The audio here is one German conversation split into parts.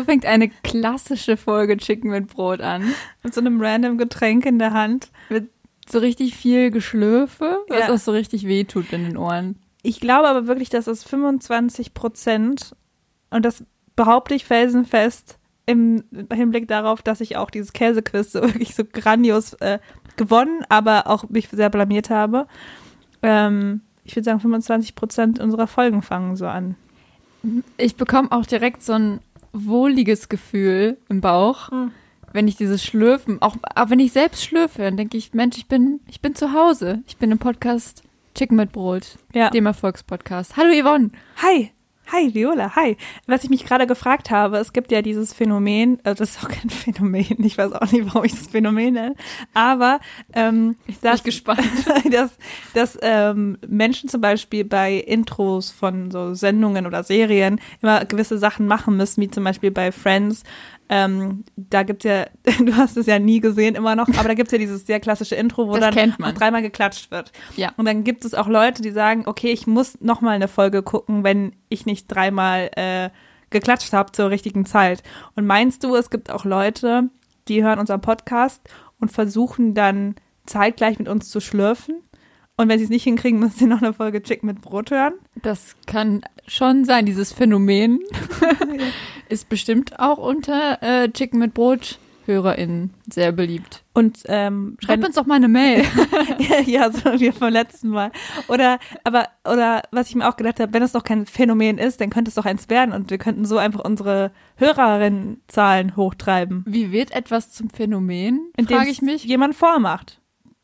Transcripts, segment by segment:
So fängt eine klassische Folge Chicken mit Brot an. Mit so einem random Getränk in der Hand. Mit so richtig viel Geschlürfe, was Ja. auch so richtig wehtut in den Ohren. Ich glaube aber wirklich, dass es 25 Prozent, und das behaupte ich felsenfest, im Hinblick darauf, dass ich auch dieses Käsequiz so wirklich so grandios äh, gewonnen, aber auch mich sehr blamiert habe. Ähm, ich würde sagen, 25 Prozent unserer Folgen fangen so an. Ich bekomme auch direkt so ein wohliges Gefühl im Bauch, Hm. wenn ich dieses Schlürfen, auch, auch wenn ich selbst schlürfe, dann denke ich, Mensch, ich bin, ich bin zu Hause. Ich bin im Podcast Chicken mit Brot, Ja. dem Erfolgspodcast. Hallo Yvonne. Hi, hi Viola, hi. Was ich mich gerade gefragt habe, es gibt ja dieses Phänomen, äh, das ist auch kein Phänomen, ich weiß auch nicht, warum ich das Phänomen nenne, aber ähm, dass, gespannt. dass, dass ähm, Menschen zum Beispiel bei Intros von so Sendungen oder Serien immer gewisse Sachen machen müssen, wie zum Beispiel bei Friends. Ähm, da gibt's ja, du hast es ja nie gesehen immer noch, aber da gibt's ja dieses sehr klassische Intro, wo Das dann dreimal geklatscht wird. Ja. Und dann gibt es auch Leute, die sagen, okay, ich muss noch mal eine Folge gucken, wenn ich nicht dreimal äh, geklatscht habe zur richtigen Zeit. Und meinst du, es gibt auch Leute, die hören unseren Podcast und versuchen dann zeitgleich mit uns zu schlürfen? Und wenn sie es nicht hinkriegen, müssen sie noch eine Folge Chick mit Brot hören? Das kann schon sein, dieses Phänomen ist bestimmt auch unter äh, Chicken mit Brot HörerInnen sehr beliebt. Und ähm, Schreibt uns doch mal eine Mail. ja, so wie vom letzten Mal. Oder, aber, oder was ich mir auch gedacht habe, wenn es doch kein Phänomen ist, dann könnte es doch eins werden und wir könnten so einfach unsere Hörerinnenzahlen hochtreiben. Wie wird etwas zum Phänomen? Frage ich mich. jemand vormacht.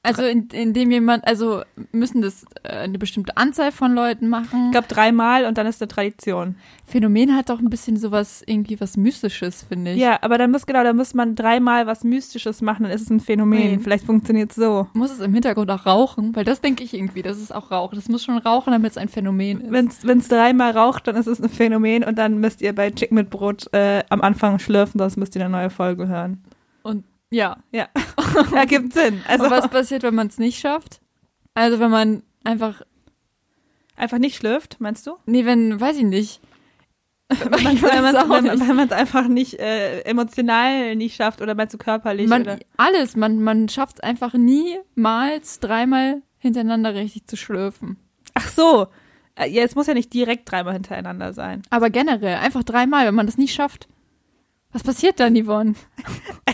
Also in, indem jemand, also müssen das äh, eine bestimmte Anzahl von Leuten machen. Ich glaube dreimal und dann ist eine Tradition. Phänomen hat doch ein bisschen sowas, irgendwie was Mystisches, finde ich. Ja, aber dann muss genau, dann muss man dreimal was Mystisches machen, dann ist es ein Phänomen. Nee. Vielleicht funktioniert es so. Muss es im Hintergrund auch rauchen? Weil das denke ich irgendwie, das ist auch Rauch. Das muss schon rauchen, damit es ein Phänomen ist. Wenn es dreimal raucht, dann ist es ein Phänomen und dann müsst ihr bei Chick mit Brot äh, am Anfang schlürfen, sonst müsst ihr eine neue Folge hören. Ja. Ja, ergibt Sinn. Also Und was passiert, wenn man es nicht schafft? Also wenn man einfach, einfach nicht schlürft, meinst du? nee, wenn, weiß ich nicht. Wenn man nicht. man- man's einfach nicht äh, emotional nicht schafft oder meinst du körperlich? Man, oder? alles, man, man schafft es einfach niemals dreimal hintereinander richtig zu schlürfen. Ach so. Äh, Ja, es muss ja nicht direkt dreimal hintereinander sein. Aber generell, einfach dreimal, wenn man das nicht schafft. Was passiert dann, Yvonne?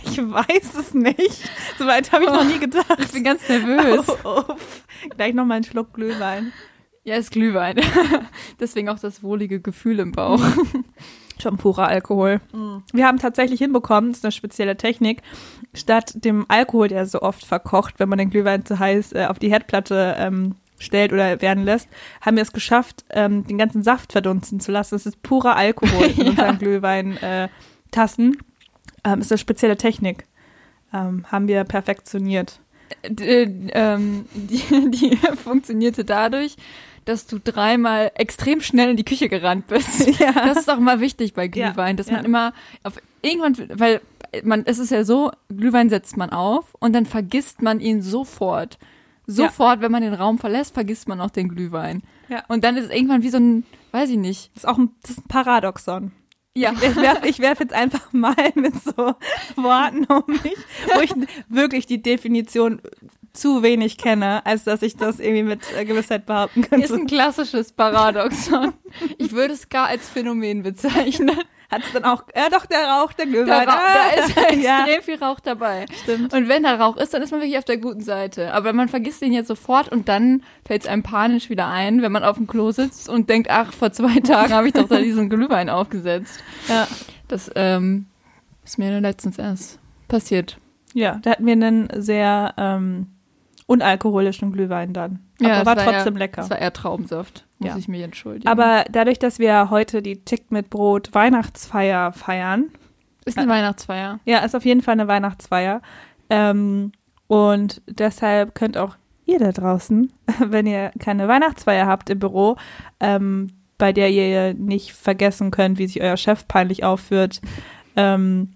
Ich weiß es nicht. Soweit habe ich noch nie gedacht. Ich bin ganz nervös. Oh, uff. Gleich noch mal einen Schluck Glühwein. Ja, ist Glühwein. Deswegen auch das wohlige Gefühl im Bauch. Schon purer Alkohol. Wir haben tatsächlich hinbekommen, das ist eine spezielle Technik, statt dem Alkohol, der so oft verkocht, wenn man den Glühwein zu heiß äh, auf die Herdplatte ähm, stellt oder werden lässt, haben wir es geschafft, ähm, den ganzen Saft verdunsten zu lassen. Das ist purer Alkohol in Ja. unseren Glühwein-Tassen. ähm, ist eine spezielle Technik. Ähm, haben wir perfektioniert. D äh, ähm, die, die funktionierte dadurch, dass du dreimal extrem schnell in die Küche gerannt bist. Ja. Das ist auch mal wichtig bei Glühwein, dass man ja. immer auf irgendwann, weil man, es ist ja so, Glühwein setzt man auf und dann vergisst man ihn sofort. Sofort, wenn man den Raum verlässt, vergisst man auch den Glühwein. Ja. Und dann ist es irgendwann wie so ein, weiß ich nicht. Das ist auch ein, das ist ein Paradoxon. Ja. Ich werfe werf jetzt einfach mal mit so Worten um mich, wo ich wirklich die Definition zu wenig kenne, als dass ich das irgendwie mit äh, Gewissheit behaupten Ist könnte. ein klassisches Paradoxon. Ich würde es gar als Phänomen bezeichnen. Hat es dann auch, ja doch, der Rauch, der Da, Glühwein. ra- da ist extrem ja, viel Rauch dabei. stimmt. Und wenn da Rauch ist, dann ist man wirklich auf der guten Seite. Aber man vergisst den jetzt sofort und dann fällt es einem panisch wieder ein, wenn man auf dem Klo sitzt und denkt, ach, vor zwei Tagen habe ich doch da diesen Glühwein aufgesetzt. Ja. Das ähm, ist mir letztens erst passiert. ja, da hatten wir einen sehr ähm, unalkoholischen Glühwein dann. Aber war das trotzdem eher, lecker. Das war eher Traubensaft, muss Ja. ich mich entschuldigen. Aber dadurch, dass wir heute die Chick mit Brot Weihnachtsfeier feiern, ist eine Weihnachtsfeier. Ja, ist auf jeden Fall eine Weihnachtsfeier. Ähm, und deshalb könnt auch ihr da draußen, wenn ihr keine Weihnachtsfeier habt im Büro, ähm, bei der ihr nicht vergessen könnt, wie sich euer Chef peinlich aufführt, ähm,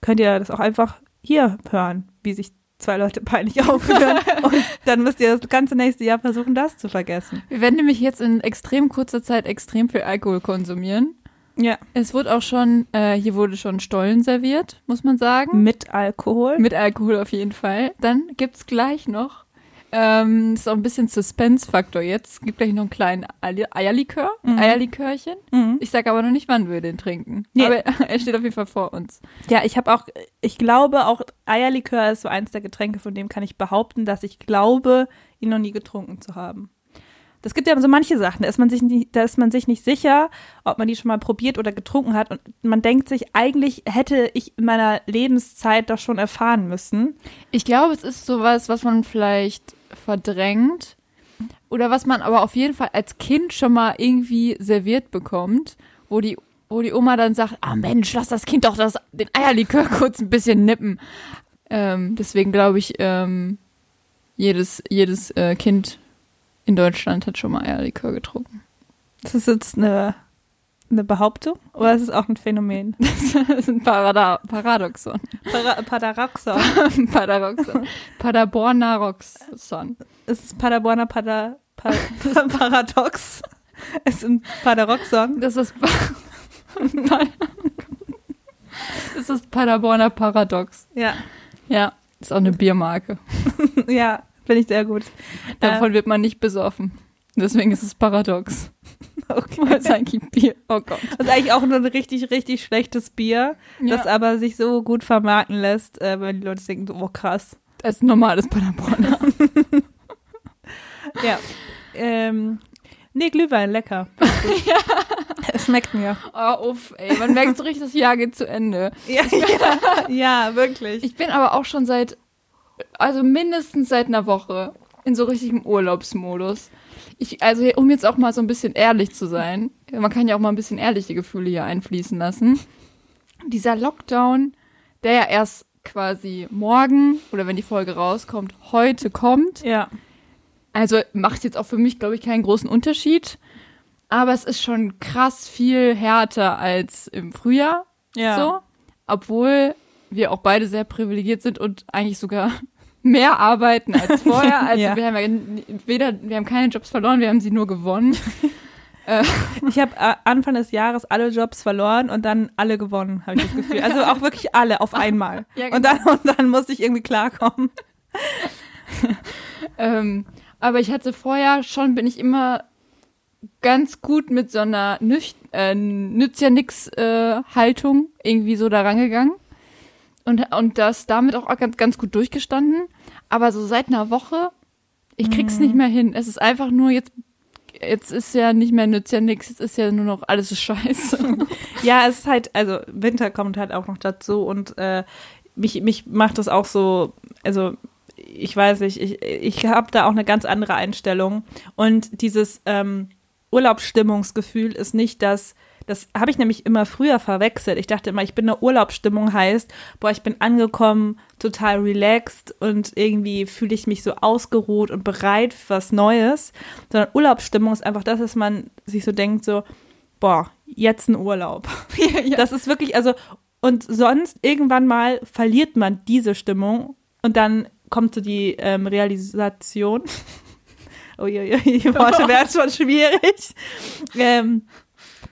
könnt ihr das auch einfach hier hören, wie sich zwei Leute peinlich aufführen. und dann müsst ihr das ganze nächste Jahr versuchen, das zu vergessen. Wir werden nämlich jetzt in extrem kurzer Zeit extrem viel Alkohol konsumieren. Ja. Es wurde auch schon, äh, hier wurde schon Stollen serviert, muss man sagen. Mit Alkohol. Mit Alkohol auf jeden Fall. Dann gibt's gleich noch, ähm, ist auch ein bisschen Suspense-Faktor jetzt. Gibt gleich noch einen kleinen Eier- Eierlikör, Mhm. Eierlikörchen. Mhm. Ich sag aber noch nicht, wann wir den trinken. Nee. Aber er steht auf jeden Fall vor uns. Ja, ich habe auch, ich glaube auch Eierlikör ist so eins der Getränke, von dem kann ich behaupten, dass ich glaube, ihn noch nie getrunken zu haben. Das gibt ja so manche Sachen, da ist man sich nicht, da ist man sich nicht sicher, ob man die schon mal probiert oder getrunken hat und man denkt sich, eigentlich hätte ich in meiner Lebenszeit das schon erfahren müssen. Ich glaube, es ist sowas, was man vielleicht verdrängt oder was man aber auf jeden Fall als Kind schon mal irgendwie serviert bekommt, wo die, wo die Oma dann sagt, ah Mensch, lass das Kind doch das, den Eierlikör kurz ein bisschen nippen. Ähm, deswegen glaube ich, ähm, jedes, jedes äh, Kind in Deutschland hat schon mal Eierlikör getrunken. Das ist jetzt eine, eine Behauptung oder ist es auch ein Phänomen? Das ist ein Parada Paradoxon. Para Padaraxon. Paradoxon. Paderbornaroxon. Es ist Paderborner Pada, pa Paradox. Es ist ein Padaroxon. Das ist, das ist Paderborner Paradox. Ja, Ja, ist auch eine Biermarke. ja, finde ich sehr gut. Davon wird man nicht besoffen. Deswegen ist es Paradox. Okay. Weil es eigentlich Bier. Oh Gott. Das ist eigentlich auch nur ein richtig, richtig schlechtes Bier, das Ja, aber sich so gut vermarkten lässt, äh, wenn die Leute denken, so, oh krass. das ist ein normales Paderborner. Ja. ähm, nee, Glühwein, lecker. Es Schmeckt mir. Oh, uff, ey. Man merkt so richtig, das Jahr geht zu Ende. Ja, ja, ja, wirklich. Ich bin aber auch schon seit, also mindestens seit einer Woche in so richtigem Urlaubsmodus. Ich, also um jetzt auch mal so ein bisschen ehrlich zu sein, man kann ja auch mal ein bisschen ehrliche Gefühle hier einfließen lassen. Dieser Lockdown, der ja erst quasi morgen oder wenn die Folge rauskommt, heute kommt. ja. Also macht jetzt auch für mich, glaube ich, keinen großen Unterschied. Aber es ist schon krass viel härter als im Frühjahr. Ja. So. Obwohl wir auch beide sehr privilegiert sind und eigentlich sogar mehr arbeiten als vorher. Also Ja. wir haben weder, wir haben keine Jobs verloren, wir haben sie nur gewonnen. Ich habe äh, Anfang des Jahres alle Jobs verloren und dann alle gewonnen, habe ich das Gefühl. Also auch wirklich alle auf einmal. Ja, Und dann, und dann musste ich irgendwie klarkommen. Ähm, aber ich hatte vorher schon, bin ich immer ganz gut mit so einer nüch äh, nützt ja nix äh, Haltung irgendwie so da rangegangen und und das damit auch ganz ganz gut durchgestanden. Aber so seit einer Woche, ich krieg's nicht mehr hin. Es ist einfach nur jetzt jetzt ist ja nicht mehr nützt ja nix, jetzt ist ja nur noch alles ist scheiße. Ja, es ist halt, also Winter kommt halt auch noch dazu und äh, mich, mich macht das auch so, also ich weiß nicht, ich, ich habe da auch eine ganz andere Einstellung und dieses ähm, Urlaubsstimmungsgefühl ist nicht das, das habe ich nämlich immer früher verwechselt. Ich dachte immer, ich bin in der Urlaubsstimmung heißt, boah, ich bin angekommen, total relaxed und irgendwie fühle ich mich so ausgeruht und bereit für was Neues. Sondern Urlaubsstimmung ist einfach das, dass man sich so denkt, so, boah, jetzt ein Urlaub. ja. Das ist wirklich, also, und sonst irgendwann mal verliert man diese Stimmung und dann kommt so die ähm, Realisation. Uiuiui, die Worte werden schon schwierig. Ähm,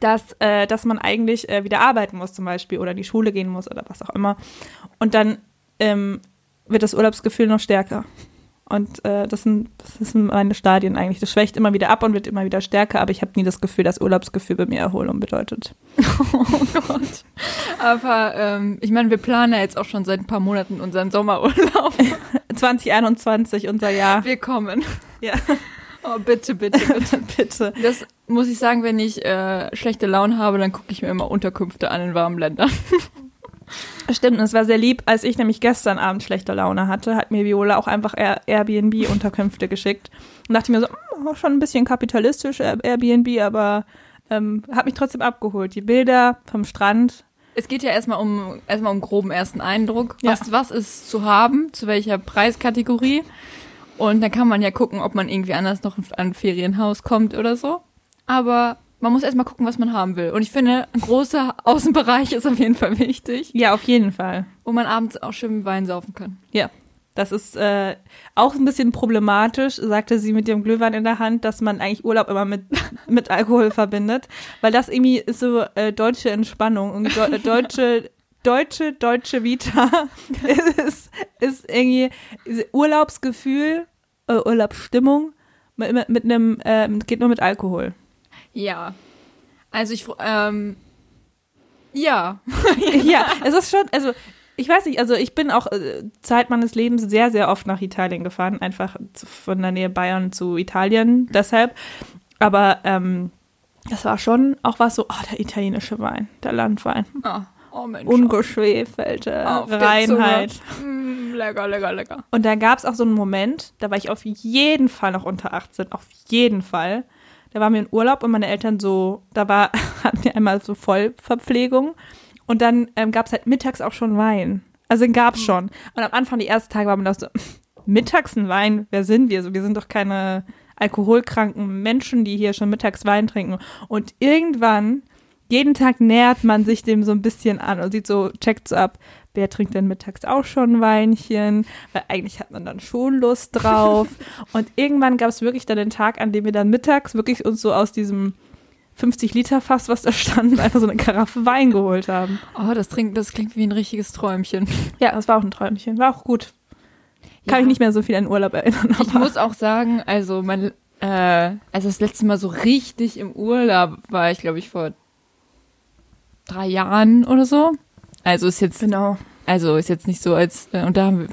dass, äh, dass man eigentlich äh, wieder arbeiten muss zum Beispiel oder in die Schule gehen muss oder was auch immer. Und dann ähm, wird das Urlaubsgefühl noch stärker. Und äh, das, sind, das sind meine Stadien eigentlich. Das schwächt immer wieder ab und wird immer wieder stärker, aber ich habe nie das Gefühl, dass Urlaubsgefühl bei mir Erholung bedeutet. Oh Gott. Aber ähm, ich meine, wir planen ja jetzt auch schon seit ein paar Monaten unseren Sommerurlaub. 2021, unser Jahr. Wir kommen. Ja, Oh, bitte, bitte, bitte. bitte. Das muss ich sagen, wenn ich äh, schlechte Laune habe, dann gucke ich mir immer Unterkünfte an in warmen Ländern. Stimmt, und es war sehr lieb, als ich nämlich gestern Abend schlechte Laune hatte, hat mir Viola auch einfach Air Airbnb-Unterkünfte geschickt. Und dachte mir so, hm, auch schon ein bisschen kapitalistisch Air- Airbnb, aber ähm, hat mich trotzdem abgeholt. Die Bilder vom Strand. Es geht ja erstmal um erstmal um groben ersten Eindruck. Ja. Was, was ist zu haben, zu welcher Preiskategorie? Und dann kann man ja gucken, ob man irgendwie anders noch an ein Ferienhaus kommt oder so. Aber man muss erstmal gucken, was man haben will. Und ich finde, ein großer Außenbereich ist auf jeden Fall wichtig, Ja, auf jeden Fall. wo man abends auch schön Wein saufen kann. Ja, Das ist äh, auch ein bisschen problematisch, sagte sie mit ihrem Glühwein in der Hand, dass man eigentlich Urlaub immer mit, mit Alkohol verbindet. Weil das irgendwie ist so äh, deutsche Entspannung und de deutsche, deutsche, deutsche Vita ist, ist irgendwie Urlaubsgefühl, äh, Urlaubsstimmung mit, mit einem, äh, geht nur mit Alkohol. Ja. Also ich, ähm, ja. ja, es ist schon, also ich weiß nicht, also ich bin auch äh, Zeit meines Lebens sehr, sehr oft nach Italien gefahren, einfach von der Nähe Bayern zu Italien, deshalb. Aber ähm, das war schon auch was so, oh, der italienische Wein, der Landwein. Oh, oh Mensch. Ungeschwefelte Reinheit. Mm, lecker, lecker, lecker. Und da gab es auch so einen Moment, da war ich auf jeden Fall noch unter 18, auf jeden Fall. Da waren wir in Urlaub und meine Eltern so, da war, hatten wir einmal so Vollverpflegung und dann ähm, gab es halt mittags auch schon Wein. Also den gab es schon. Und am Anfang, die ersten Tage, war man doch so, mittags ein Wein, wer sind wir? So, wir sind doch keine alkoholkranken Menschen, die hier schon mittags Wein trinken. Und irgendwann, jeden Tag nähert man sich dem so ein bisschen an und sieht so, checkt so ab, wer trinkt denn mittags auch schon ein Weinchen? Weil eigentlich hat man dann schon Lust drauf. und irgendwann gab es wirklich dann den Tag, an dem wir dann mittags wirklich uns so aus diesem 50 Liter Fass, was da stand, einfach so eine Karaffe Wein geholt haben. Oh, das, trinkt, das klingt wie ein richtiges Träumchen. Ja, das war auch ein Träumchen. War auch gut. Kann Ja. ich nicht mehr so viel an Urlaub erinnern. Ich muss auch sagen, also mein, äh, also das letzte Mal so richtig im Urlaub war ich, glaube ich, vor drei Jahren oder so. Also ist jetzt, genau. also ist jetzt nicht so als, äh, und da haben wir,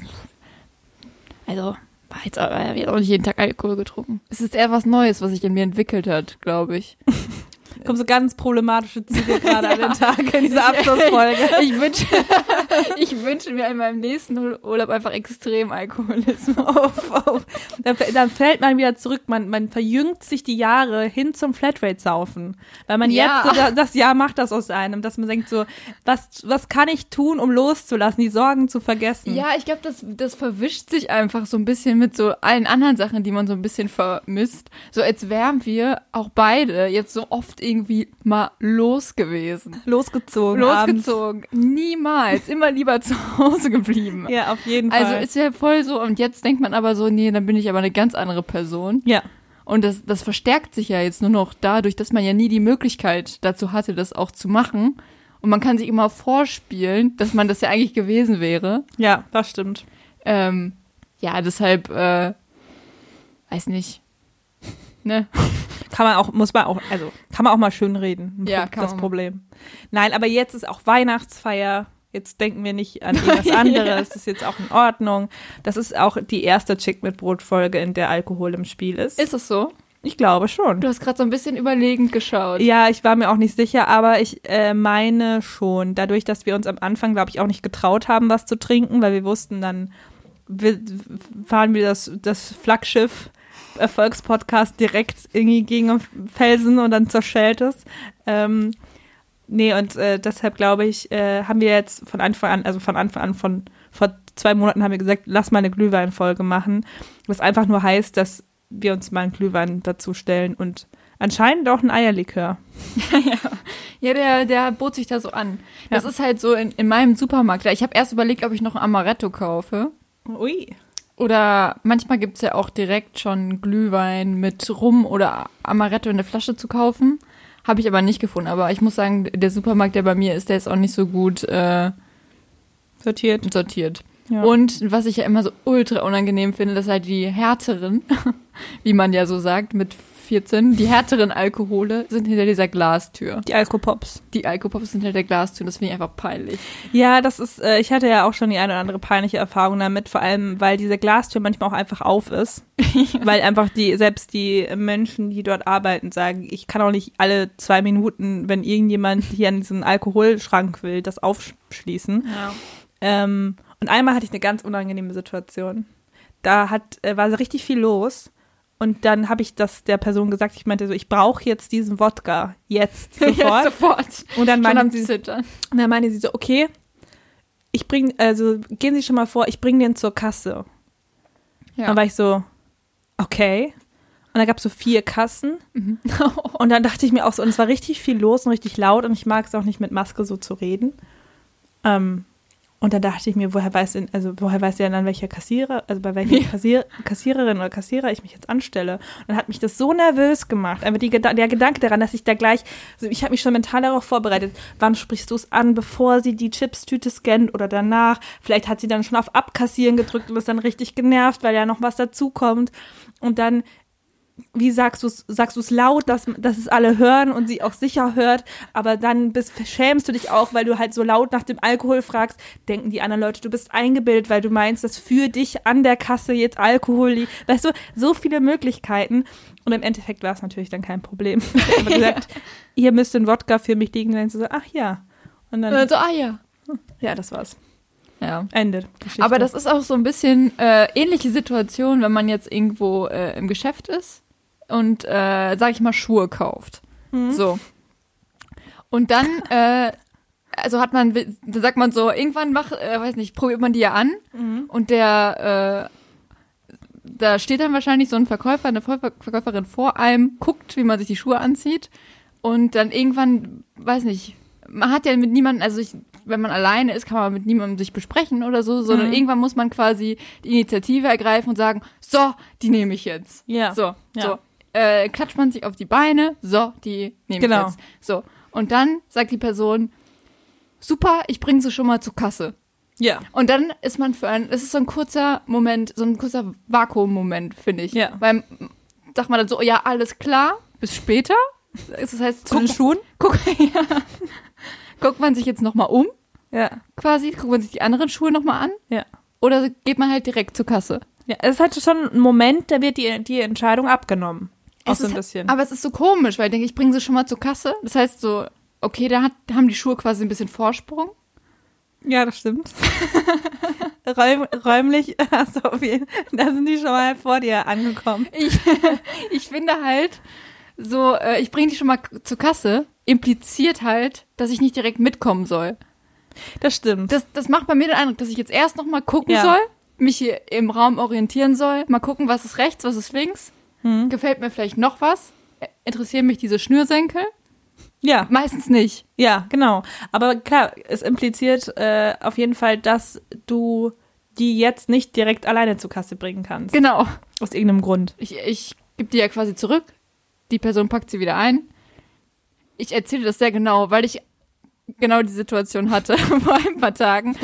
also war jetzt äh, haben auch nicht jeden Tag Alkohol getrunken. Es ist eher was Neues, was sich in mir entwickelt hat, glaube ich. Kommen so ganz problematische Züge gerade an den Tag in dieser Abschlussfolge. Ich wünsche, ich wünsche mir in meinem nächsten Urlaub einfach extrem Alkoholismus. Oh, oh. Dann, dann fällt man wieder zurück, man, man verjüngt sich die Jahre hin zum Flatrate-Saufen. Weil man Ja. jetzt so da- das Jahr macht das aus einem, dass man denkt so, was, was kann ich tun, um loszulassen, die Sorgen zu vergessen? Ja, ich glaube, das, das verwischt sich einfach so ein bisschen mit so allen anderen Sachen, die man so ein bisschen vermisst. So als wären wir auch beide jetzt so oft irgendwie mal los gewesen. Losgezogen. abends. Losgezogen. Niemals. Immer lieber zu Hause geblieben. Ja, auf jeden Fall. Also ist ja voll so, und jetzt denkt man aber so, nee, dann bin ich aber eine ganz andere Person. ja. Und das, das verstärkt sich ja jetzt nur noch dadurch, dass man ja nie die Möglichkeit dazu hatte, das auch zu machen. Und man kann sich immer vorspielen, dass man das ja eigentlich gewesen wäre. Ja, das stimmt. Ähm, ja, deshalb, äh, weiß nicht. Ne? Kann man auch, muss man auch, also kann man auch mal schön reden. Ja, Pro- kann das man. Problem. Nein, aber jetzt ist auch Weihnachtsfeier. Jetzt denken wir nicht an irgendwas anderes. Das ist jetzt auch in Ordnung. Das ist auch die erste Chick mit Brot Folge, in der Alkohol im Spiel ist. Ist es so? ich glaube schon. Du hast gerade so ein bisschen überlegend geschaut. Ja, ich war mir auch nicht sicher, aber ich äh, meine schon, dadurch, dass wir uns am Anfang, glaube ich, auch nicht getraut haben, was zu trinken, weil wir wussten, dann wir, fahren wir das, das Flaggschiff Erfolgspodcast direkt irgendwie gegen den Felsen und dann zerschellt es. Ähm, nee, und äh, deshalb glaube ich, äh, haben wir jetzt von Anfang an, also von Anfang an, von vor zwei Monaten haben wir gesagt, lass mal eine Glühweinfolge machen. Was einfach nur heißt, dass wir uns mal einen Glühwein dazu stellen und anscheinend auch ein Eierlikör. Ja, der, der bot sich da so an. Das Ja. ist halt so in, in meinem Supermarkt. Ich habe erst überlegt, ob ich noch ein Amaretto kaufe. Ui. Oder manchmal gibt's ja auch direkt schon Glühwein mit Rum oder Amaretto in der Flasche zu kaufen. Habe ich aber nicht gefunden. Aber ich muss sagen, der Supermarkt, der bei mir ist, der ist auch nicht so gut äh, Sortiert. sortiert. Ja. Und was ich ja immer so ultra unangenehm finde, dass halt die härteren, wie man ja so sagt, mit 14, die härteren Alkohole sind hinter dieser Glastür. die Alkopops. Die Alkopops sind hinter der Glastür, das finde ich einfach peinlich. Ja, das ist, äh, ich hatte ja auch schon die eine oder andere peinliche Erfahrung damit, vor allem, weil diese Glastür manchmal auch einfach auf ist. Weil einfach die, selbst die Menschen, die dort arbeiten, sagen, ich kann auch nicht alle zwei Minuten, wenn irgendjemand hier an diesen Alkoholschrank will, das aufschließen. Ja. Ähm, und einmal hatte ich eine ganz unangenehme Situation. Da hat, äh, war so richtig viel los. Und dann habe ich das der Person gesagt, ich meinte so, ich brauche jetzt diesen Wodka. Jetzt, sofort. Ja, sofort. Und dann meinte sie, Zittern. und dann meinte sie so, okay, ich bring, also gehen Sie schon mal vor, ich bringe den zur Kasse. Ja. Dann war ich so, okay. Und dann gab es so vier Kassen. Mhm. Und dann dachte ich mir auch so, und es war richtig viel los und richtig laut und ich mag es auch nicht mit Maske so zu reden. Ähm, Und dann dachte ich mir, woher weiß denn, also woher weiß der dann, welcher Kassierer, also bei welcher Kassier, Kassiererin oder Kassierer ich mich jetzt anstelle? Und dann hat mich das so nervös gemacht. Aber die, der Gedanke daran, dass ich da gleich, also ich habe mich schon mental darauf vorbereitet, wann sprichst du es an, bevor sie die Chipstüte scannt oder danach? Vielleicht hat sie dann schon auf Abkassieren gedrückt und ist dann richtig genervt, weil ja noch was dazukommt. Und dann wie sagst du es, sagst du es laut, dass, dass es alle hören und sie auch sicher hört, aber dann bist, schämst du dich auch, weil du halt so laut nach dem Alkohol fragst, denken die anderen Leute, du bist eingebildet, weil du meinst, dass für dich an der Kasse jetzt Alkohol liegt. Weißt du, so viele Möglichkeiten. Und im Endeffekt war es natürlich dann kein Problem. Ich habe gesagt, ihr müsst den Wodka für mich liegen. Und dann so, ach ja. Und Und dann, dann so, ah ja. ja, das war's. Ja. Ende. Geschichte. Aber das ist auch so ein bisschen äh, ähnliche Situation, wenn man jetzt irgendwo äh, im Geschäft ist und, äh, sag ich mal, Schuhe kauft. Mhm. So. Und dann, äh, also hat man, da sagt man so, irgendwann mach, äh, weiß nicht, probiert man die ja an Mhm. und der, äh, da steht dann wahrscheinlich so ein Verkäufer, eine Verkäufer- Verkäuferin vor einem, guckt, wie man sich die Schuhe anzieht und dann irgendwann, weiß nicht, man hat ja mit niemandem, also ich, wenn man alleine ist, kann man mit niemandem sich besprechen oder so, sondern Mhm. irgendwann muss man quasi die Initiative ergreifen und sagen, so, die nehme ich jetzt. Ja. So, Ja. so. Äh, klatscht man sich auf die Beine, so, die nehme Genau. ich jetzt. So. Und dann sagt die Person, super, ich bringe sie schon mal zur Kasse. ja. Und dann ist man für ein, es ist so ein kurzer Moment, so ein kurzer Vakuum-Moment, finde ich. Ja. Weil m, sagt man dann so, ja, alles klar, bis später. Das heißt, Zu den guck, Schuhen? guck, ja. guckt man sich jetzt nochmal um, Ja. quasi, guckt man sich die anderen Schuhe nochmal an Ja. oder geht man halt direkt zur Kasse. Ja, es ist halt schon ein Moment, da wird die, die Entscheidung abgenommen. Auch so ein ist- bisschen. Aber es ist so komisch, weil ich denke, ich bringe sie schon mal zur Kasse. Das heißt so, okay, da hat, haben die Schuhe quasi ein bisschen Vorsprung. Ja, das stimmt. Räum, räumlich, also auf jeden, da sind die schon mal vor dir angekommen. Ich, ich finde halt, so, äh, ich bringe die schon mal zur Kasse, impliziert halt, dass ich nicht direkt mitkommen soll. Das stimmt. Das, das macht bei mir den Eindruck, dass ich jetzt erst noch mal gucken Ja. soll, mich hier im Raum orientieren soll, mal gucken, was ist rechts, was ist links. Hm. Gefällt mir vielleicht noch was? Interessieren mich diese Schnürsenkel? Ja, Meistens nicht. ja, genau. Aber klar, es impliziert äh, auf jeden Fall, dass du die jetzt nicht direkt alleine zur Kasse bringen kannst. Genau. Aus irgendeinem Grund. Ich, ich gebe die ja quasi zurück. Die Person packt sie wieder ein. Ich erzähle das sehr genau, weil ich genau die Situation hatte vor ein paar Tagen.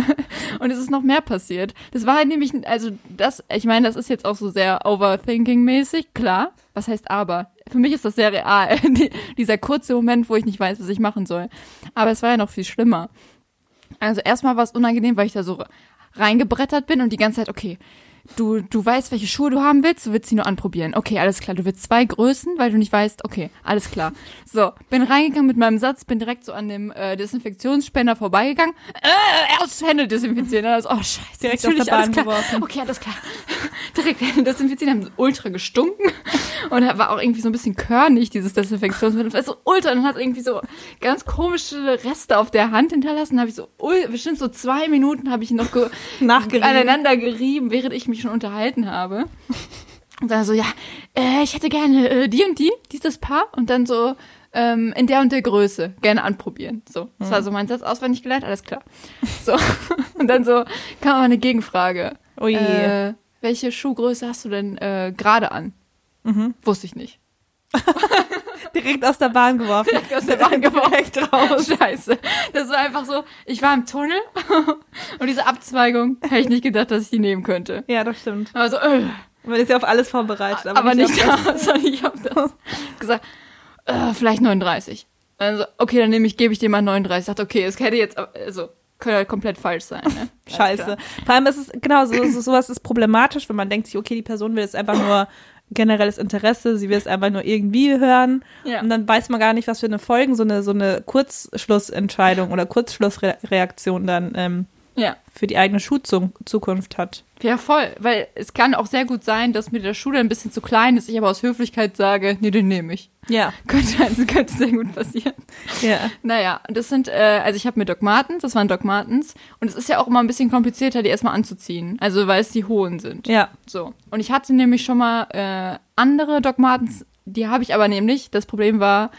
Und es ist noch mehr passiert. Das war halt nämlich, also das, ich meine, das ist jetzt auch so sehr overthinking-mäßig, klar. Was heißt aber? Für mich ist das sehr real. Die, dieser kurze Moment, wo ich nicht weiß, was ich machen soll. Aber es war ja noch viel schlimmer. Also erstmal war es unangenehm, weil ich da so reingebrettert bin und die ganze Zeit, okay, du, du weißt, welche Schuhe du haben willst, du willst sie nur anprobieren. Okay, alles klar. Du willst zwei Größen, weil du nicht weißt, okay, alles klar. So, bin reingegangen mit meinem Satz, bin direkt so an dem äh, Desinfektionsspender vorbeigegangen. Äh, erst Hände desinfizieren. Also, oh scheiße, Direkt natürlich, Bahn alles klar. geworfen. Okay, alles klar. Direkt Hände desinfizieren, haben ultra gestunken. Und war auch irgendwie so ein bisschen körnig, dieses Desinfektionsmittel. Das war so ultra und hat irgendwie so ganz komische Reste auf der Hand hinterlassen. habe ich so, bestimmt so zwei Minuten habe ich noch ge Nachgerieben. aneinander gerieben, während ich mich schon unterhalten habe. Und dann so, ja, äh, ich hätte gerne äh, die und die, dieses Paar. Und dann so, ähm, in der und der Größe, gerne anprobieren. So, das war so mein Satz auswendig gelernt, alles klar. So, und dann so kam aber eine Gegenfrage. Oh je. Äh, welche Schuhgröße hast du denn äh, gerade an? Mhm. Wusste ich nicht. Direkt aus der Bahn geworfen. Direkt aus der Bahn geworfen. raus. Scheiße. Das war einfach so, ich war im Tunnel und diese Abzweigung hätte ich nicht gedacht, dass ich die nehmen könnte. Ja, das stimmt. Aber so, äh, Man ist ja auf alles vorbereitet. aber, nicht, auf das, sondern ich habe das gesagt, äh, vielleicht 39. Also, okay, dann nehme ich, gebe ich dir mal 39. Ich dachte, okay, es hätte jetzt, also, könnte halt komplett falsch sein, ne? Scheiße. Vor allem ist es, genau, so, so, sowas ist problematisch, wenn man denkt sich, okay, die Person will jetzt einfach nur generelles Interesse, sie will es einfach nur irgendwie hören. Ja. Und dann weiß man gar nicht, was für eine Folgen so eine, so eine Kurzschlussentscheidung oder Kurzschlussreaktion dann ähm, Ja. für die eigene Schuhzukunft hat. Ja, voll. Weil es kann auch sehr gut sein, dass mir der Schuh ein bisschen zu klein ist, ich aber aus Höflichkeit sage, nee, den nehme ich. Ja. Könnte, also könnte sehr gut passieren. Ja. Naja, und das sind, äh, also ich habe mir Doc Martens, das waren Doc Martens. Und es ist ja auch immer ein bisschen komplizierter, die erstmal anzuziehen. Also weil es die hohen sind. Ja. So. Und ich hatte nämlich schon mal äh, andere Doc Martens, die habe ich aber nämlich. Das Problem war,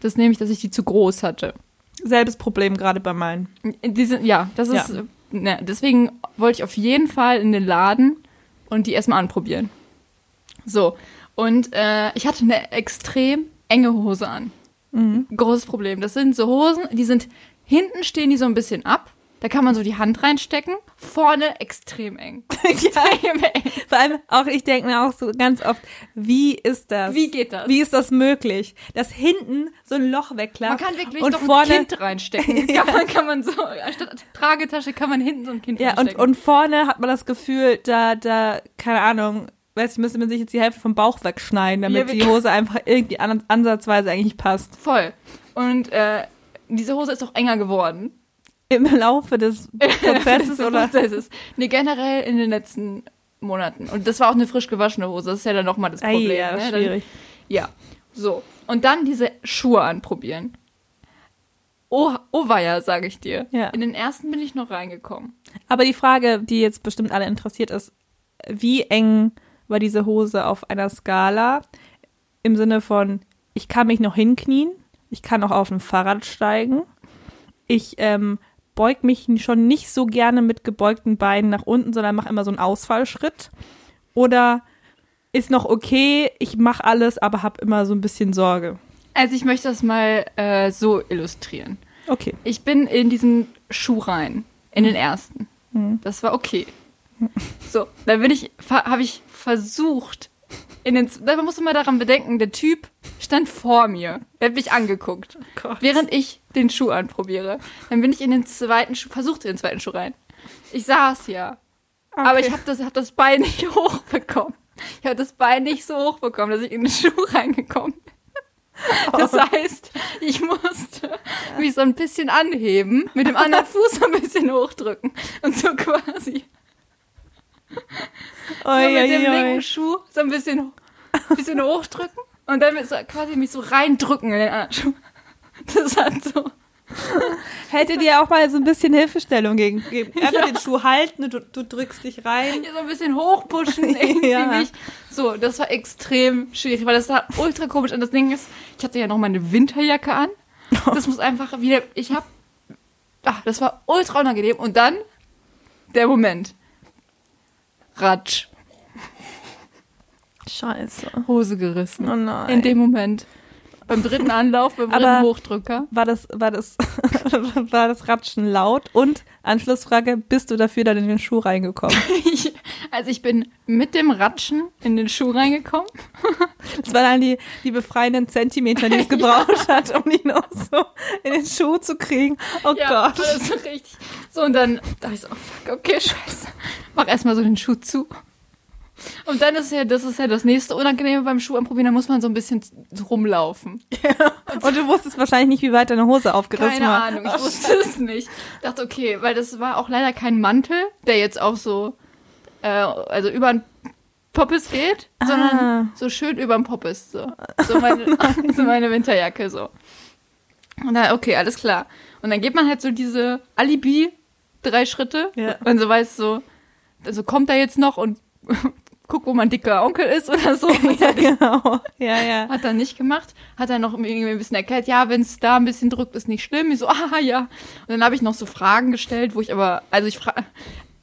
das nämlich, dass ich die zu groß hatte. Selbes Problem gerade bei meinen. Diese, ja, das ist. Ja. Ne, deswegen wollte ich auf jeden Fall in den Laden und die erstmal anprobieren. So. Und äh, ich hatte eine extrem enge Hose an. Großes Problem. Das sind so Hosen, die sind hinten stehen die so ein bisschen ab. Da kann man so die Hand reinstecken. Vorne extrem eng. Extrem eng. Vor allem auch, ich denke mir auch so ganz oft, wie ist das? Wie geht das? Wie ist das möglich? Dass hinten so ein Loch wegklappt. Man kann wirklich und doch vorne, ein Kind reinstecken. Kann, man, kann man so, anstatt Tragetasche kann man hinten so ein Kind Ja, und, reinstecken. und vorne hat man das Gefühl, da, da, keine Ahnung, weiß ich, müsste man sich jetzt die Hälfte vom Bauch wegschneiden, damit Ja, die Hose einfach irgendwie an, ansatzweise eigentlich passt. Voll. Und äh, diese Hose ist auch enger geworden. Im Laufe des Prozesses oder? Prozesses. Nee, generell in den letzten Monaten. Und das war auch eine frisch gewaschene Hose. Das ist ja dann nochmal das Problem. ja, ne? Dann, schwierig. ja, so. Und dann diese Schuhe anprobieren. Oh, oh ja, sage ich dir. Ja. In den ersten bin ich noch reingekommen. Aber die Frage, die jetzt bestimmt alle interessiert ist, wie eng war diese Hose auf einer Skala im Sinne von, ich kann mich noch hinknien, ich kann auch auf ein Fahrrad steigen, ich ähm, beug mich schon nicht so gerne mit gebeugten Beinen nach unten, sondern mache immer so einen Ausfallschritt. Oder ist noch okay, ich mache alles, aber habe immer so ein bisschen Sorge. Also ich möchte das mal äh, so illustrieren. Okay. Ich bin in diesen Schuh rein, in den ersten. Mhm. Das war okay. So, dann bin ich, habe ich versucht, in den, da musst du mal daran bedenken, der Typ stand vor mir, der hat mich angeguckt, Gott. während ich den Schuh anprobiere. Dann bin ich in den zweiten Schuh, versuchte in den zweiten Schuh rein. Ich saß ja, aber ich habe das, hab das Bein nicht hochbekommen. Ich habe das Bein nicht so hochbekommen, dass ich in den Schuh reingekommen bin. Das heißt, ich musste mich so ein bisschen anheben, mit dem anderen Fuß so ein bisschen hochdrücken und so quasi so Oi, mit dem oi, oi. linken Schuh so ein bisschen, bisschen hochdrücken und dann so, quasi mich so reindrücken in den anderen Schuh. Das hat so. Hätte dir auch mal so ein bisschen Hilfestellung gegeben. Einfach den Schuh halten, und du, du drückst dich rein. hier so ein bisschen hochpushen irgendwie Ja. mich. So, das war extrem schwierig, weil das sah ultra komisch an. Das Ding ist, ich hatte ja noch meine Winterjacke an. Das muss einfach wieder, ich hab, ach, das war ultra unangenehm. Und dann, der Moment. Ratsch, Scheiße. Hose gerissen. Oh nein. In dem Moment. Beim dritten Anlauf, beim dritten Aber- Hochdrücker. war das, war das, war das Ratschen laut? Und Anschlussfrage, bist du dafür dann in den Schuh reingekommen? Ich, also ich bin mit dem Ratschen in den Schuh reingekommen. Das waren dann die, die befreienden Zentimeter, die es gebraucht hat, um ihn noch so in den Schuh zu kriegen. Oh Ja, Gott. das ist so richtig. So, und dann dachte ich so, oh fuck, okay, scheiße. Mach erstmal so den Schuh zu. Und dann ist ja, das ist ja das nächste Unangenehme beim Schuh anprobieren, da muss man so ein bisschen rumlaufen. Und du wusstest wahrscheinlich nicht, wie weit deine Hose aufgerissen Keine war. Ahnung, ich wusste es nicht. Dachte, okay, weil das war auch leider kein Mantel, der jetzt auch so, äh, also über den Poppes geht, sondern Ah. so schön über den Poppes. So, so, meine, so meine Winterjacke so. Und dann, okay, alles klar. Und dann geht man halt so diese Alibi drei Schritte Ja. und so weiß so, also kommt er jetzt noch und guck, wo mein dicker Onkel ist oder so. Ja, genau. Ja, ja. hat er nicht gemacht, hat er noch irgendwie ein bisschen erklärt, ja, wenn es da ein bisschen drückt, ist nicht schlimm. Ich so, ah ja. Und dann habe ich noch so Fragen gestellt, wo ich aber, also ich frage,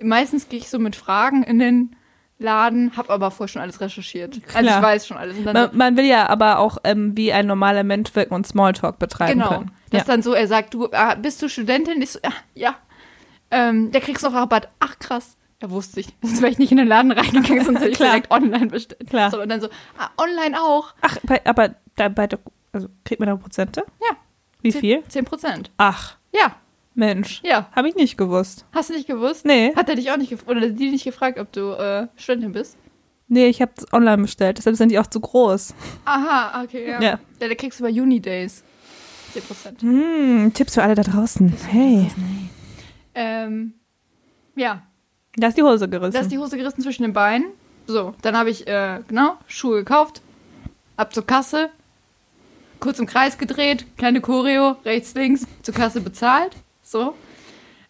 meistens gehe ich so mit Fragen in den Laden, habe aber vorher schon alles recherchiert. Also Klar. ich weiß schon alles. Man, man will ja aber auch ähm, wie ein normaler Mensch wirken und Smalltalk betreiben genau, können. das Ja. dann so, er sagt, du, ah, bist du Studentin? Ich so, ja, ja. Ähm, der kriegst noch Rabatt. Ach krass. Ja, wusste ich. Sonst wäre ich nicht in den Laden reingegangen, sonst hätte ich direkt online bestellt. Klar. So, und dann so, ah, online auch. Ach, bei, aber da, bei der, also kriegt man da Prozente? Ja. Wie viel? 10 Prozent. Ach, Ja, Mensch. ja. Habe ich nicht gewusst. Hast du nicht gewusst? Nee. Hat er dich auch nicht gefragt, oder die nicht gefragt, ob du äh, Studentin bist? Nee, ich habe es online bestellt, deshalb sind die auch zu groß. Aha, okay, ja. Ja. Ja, da kriegst du bei Unidays 10%. Hm, Tipps für alle da draußen. Hey. Ähm, ja, Da ist die Hose gerissen. da ist die Hose gerissen zwischen den Beinen. So, dann habe ich, äh, genau, Schuhe gekauft, ab zur Kasse, kurz im Kreis gedreht, kleine Choreo, rechts, links, zur Kasse bezahlt. So.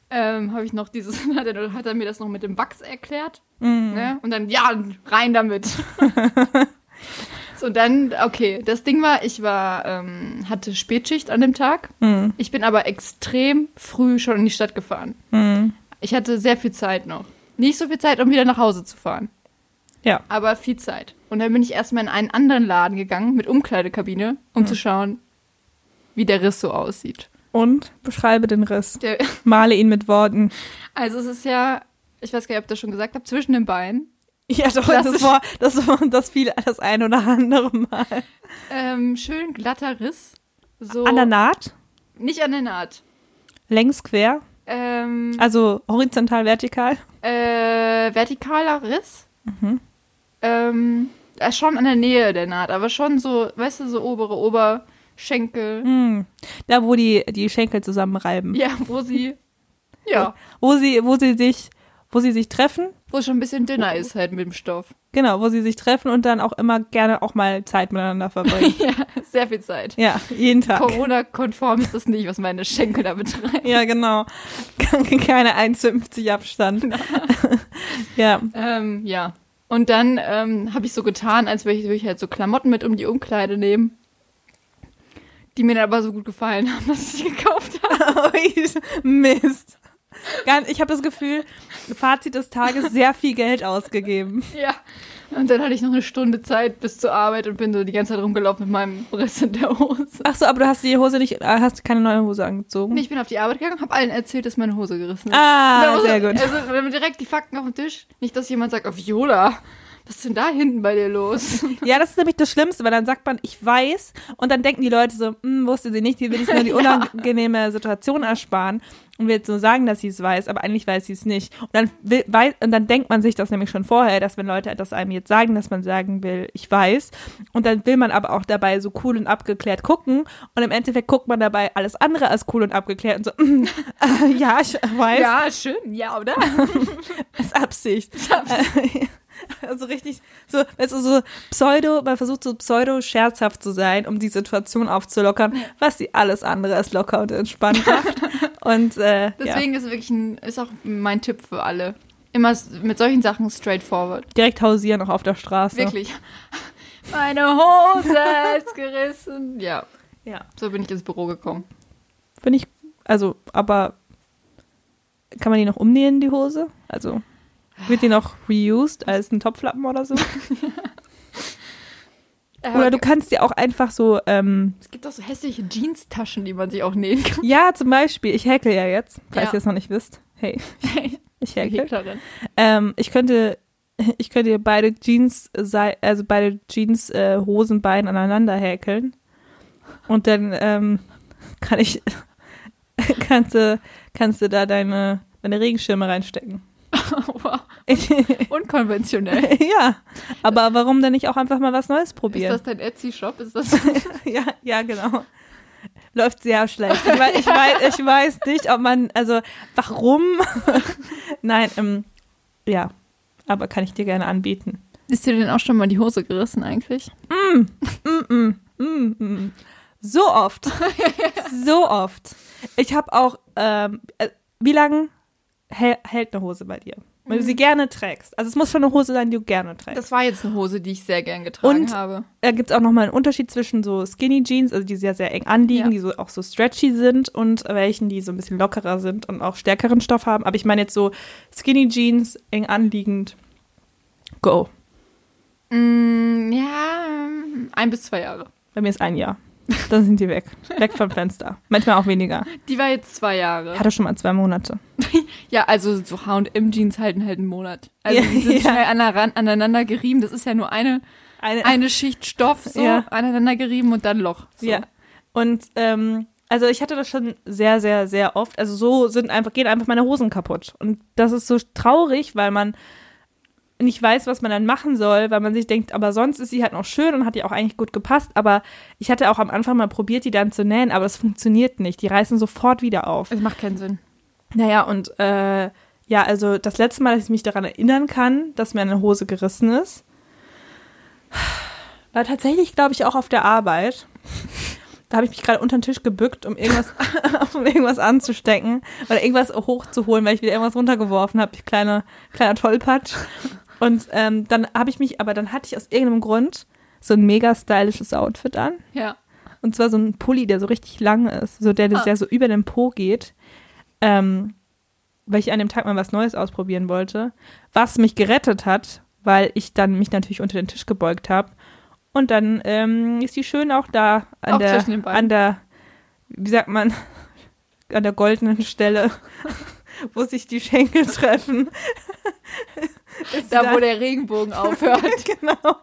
Ähm, habe ich noch dieses, hat er, hat er mir das noch mit dem Wachs erklärt. Mhm. Ne? Und dann, ja, rein damit. so, dann, okay, das Ding war, ich war, ähm, hatte Spätschicht an dem Tag. Hm. Ich bin aber extrem früh schon in die Stadt gefahren. Hm. Ich hatte sehr viel Zeit noch. Nicht so viel Zeit, um wieder nach Hause zu fahren, Ja. aber viel Zeit. Und dann bin ich erstmal in einen anderen Laden gegangen mit Umkleidekabine, um Hm. zu schauen, wie der Riss so aussieht. Und beschreibe den Riss. Der, Male ihn mit Worten. also es ist ja, ich weiß gar nicht, ob ich das schon gesagt habe, zwischen den Beinen. Ja, doch, Klassisch. das war, das war das fiel das ein oder andere Mal. Ähm, schön glatter Riss. So, An der Naht, nicht an der Naht. längs quer, Ähm, also horizontal, vertikal. äh, vertikaler Riss. Mhm. Ähm, äh, schon an der Nähe der Naht, aber schon so, weißt du, so obere Oberschenkel. Hm. Da, wo die, die Schenkel zusammenreiben. Ja, wo sie, ja, Wo sie, wo sie sich, wo sie sich treffen. wo es schon ein bisschen dünner ist halt mit dem Stoff. Genau, wo sie sich treffen und dann auch immer gerne auch mal Zeit miteinander verbringen. ja, sehr viel Zeit. ja, jeden Tag. Corona-konform ist das nicht, was meine Schenkel da betreiben. Ja, genau. Keine 1,50 Abstand. ja. Ähm, ja. Und dann ähm, habe ich so getan, als würde ich, würde ich halt so Klamotten mit um die Umkleide nehmen, die mir dann aber so gut gefallen haben, dass ich sie gekauft habe. Mist. Ganz, ich habe das Gefühl, Fazit des Tages, sehr viel Geld ausgegeben. Ja. Und dann hatte ich noch eine Stunde Zeit bis zur Arbeit und bin so die ganze Zeit rumgelaufen mit meinem Riss in der Hose. Ach so, aber du hast die Hose nicht, äh, hast keine neue Hose angezogen? Nee, ich bin auf die Arbeit gegangen, habe allen erzählt, dass meine Hose gerissen ist. Ah, sehr gut. Also wir haben direkt die Fakten auf dem Tisch. Nicht, dass jemand sagt, auf Viola, was ist denn da hinten bei dir los? Ja, das ist nämlich das Schlimmste, weil dann sagt man, ich weiß, und dann denken die Leute so, hm, wusste sie nicht, die will sich nur die unangenehme Situation ersparen und will jetzt nur sagen, dass sie es weiß, aber eigentlich weiß sie es nicht. Und dann, will, weiß, und dann denkt man sich das nämlich schon vorher, dass wenn Leute das einem jetzt sagen, dass man sagen will, ich weiß, und dann will man aber auch dabei so cool und abgeklärt gucken und im Endeffekt guckt man dabei alles andere als cool und abgeklärt und so, hm, äh, ja, ich weiß, ja, schön, ja, oder? ist Absicht. Also richtig, so, du, so Pseudo, man versucht so pseudo-scherzhaft zu sein, um die Situation aufzulockern, was sie alles andere als locker und entspannt macht. Und äh, ja. Deswegen ist wirklich ein, ist auch mein Tipp für alle. Immer mit solchen Sachen straightforward. direkt hausieren auch auf der Straße. Wirklich. Meine Hose ist gerissen. Ja, Ja. so bin ich ins Büro gekommen. Bin ich, also, aber kann man die noch umnähen, die Hose? Also, wird die noch reused als ein Topflappen oder so? Oder du kannst die auch einfach so, ähm, es gibt auch so hässliche Jeans-Taschen, die man sich auch nähen kann. ja, zum Beispiel, ich häkel ja jetzt, falls Ja. ihr es noch nicht wisst. Hey, ich häkel. Ähm, ich könnte, ich könnte ihr beide Jeans, also beide Jeans äh, Hosenbeine aneinander häkeln. Und dann ähm, kann ich, kannst du, kannst du da deine, deine Regenschirme reinstecken. Wow. Unkonventionell. ja, aber warum denn nicht auch einfach mal was Neues Ist probieren? das dein Etsy-Shop? Ist das ja, ja, genau. Läuft sehr schlecht. Ich weiß, ich weiß, ich weiß nicht, ob man, also warum? Nein, ähm, ja, aber kann ich dir gerne anbieten. Ist dir denn auch schon mal die Hose gerissen eigentlich? Mm, mm. So oft. so oft. Ich habe auch, ähm, äh, wie lange hält eine Hose bei dir? Wenn du sie gerne trägst. Also es muss schon eine Hose sein, die du gerne trägst. Das war jetzt eine Hose, die ich sehr gern getragen Und- habe. da gibt es auch nochmal einen Unterschied zwischen so Skinny Jeans, also die sehr, sehr eng anliegen, Ja. die so auch so stretchy sind und welchen, die so ein bisschen lockerer sind und auch stärkeren Stoff haben. Aber ich meine jetzt so Skinny Jeans, eng anliegend. Go. Mm, ja, ein bis zwei Jahre. Bei mir ist ein Jahr. Dann sind die weg. Weg vom Fenster. Manchmal auch weniger. Die war jetzt zwei Jahre. Hatte schon mal zwei Monate. Ja, also so H&M-Jeans halten halt einen Monat. Also Ja, die sind ja. schnell aneinander gerieben. Das ist ja nur eine, Eine, eine Schicht Stoff so Ja. aneinander gerieben und dann Loch. So. Ja. Und ähm, also ich hatte das schon sehr, sehr, sehr oft. Also so sind einfach, gehen einfach meine Hosen kaputt. Und das ist so traurig, weil man nicht weiß, was man dann machen soll, weil man sich denkt, aber sonst ist sie halt noch schön und hat ja auch eigentlich gut gepasst. Aber ich hatte auch am Anfang mal probiert, die dann zu nähen, aber es funktioniert nicht. Die reißen sofort wieder auf. Es macht keinen Sinn. Naja, und äh, ja, also das letzte Mal, dass ich mich daran erinnern kann, dass mir eine Hose gerissen ist, war tatsächlich, glaube ich, auch auf der Arbeit. Da habe ich mich gerade unter den Tisch gebückt, um irgendwas, um irgendwas anzustecken oder irgendwas hochzuholen, weil ich wieder irgendwas runtergeworfen habe. Kleiner, kleiner Tollpatsch. Und ähm, dann habe ich mich, aber dann hatte ich aus irgendeinem Grund so ein mega stylisches Outfit an. Ja. Und zwar so ein Pulli, der so richtig lang ist, so der, Ah. der so über den Po geht. Ähm, weil ich an dem Tag mal was Neues ausprobieren wollte. Was mich gerettet hat, weil ich dann mich natürlich unter den Tisch gebeugt habe. Und dann ähm, ist die schön auch da an Auch der, an der, wie sagt man, an der goldenen Stelle, wo sich die Schenkel treffen. Ist Da, wo der Regenbogen aufhört. genau.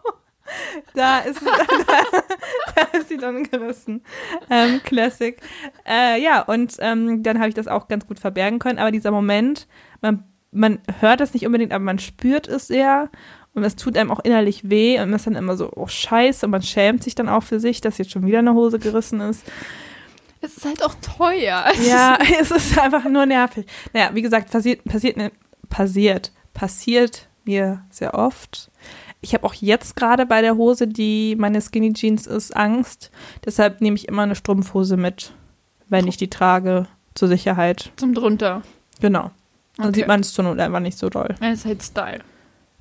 Da ist, da, da ist sie dann gerissen. Ähm, Classic. Äh, ja, und ähm, dann habe ich das auch ganz gut verbergen können. Aber dieser Moment, man, man hört es nicht unbedingt, aber man spürt es sehr. Und es tut einem auch innerlich weh. Und man ist dann immer so, oh Scheiße. Und man schämt sich dann auch für sich, dass jetzt schon wieder eine Hose gerissen ist. Es ist halt auch teuer. Ja, es ist einfach nur nervig. Naja, wie gesagt, passiert, passiert, mir- passiert, passiert mir sehr oft. Ich habe auch jetzt gerade bei der Hose, die meine Skinny Jeans ist, Angst. Deshalb nehme ich immer eine Strumpfhose mit, wenn ich die trage, zur Sicherheit. Zum drunter. Genau. Dann Okay. sieht man es zur Not einfach nicht so doll. Das ist halt Style.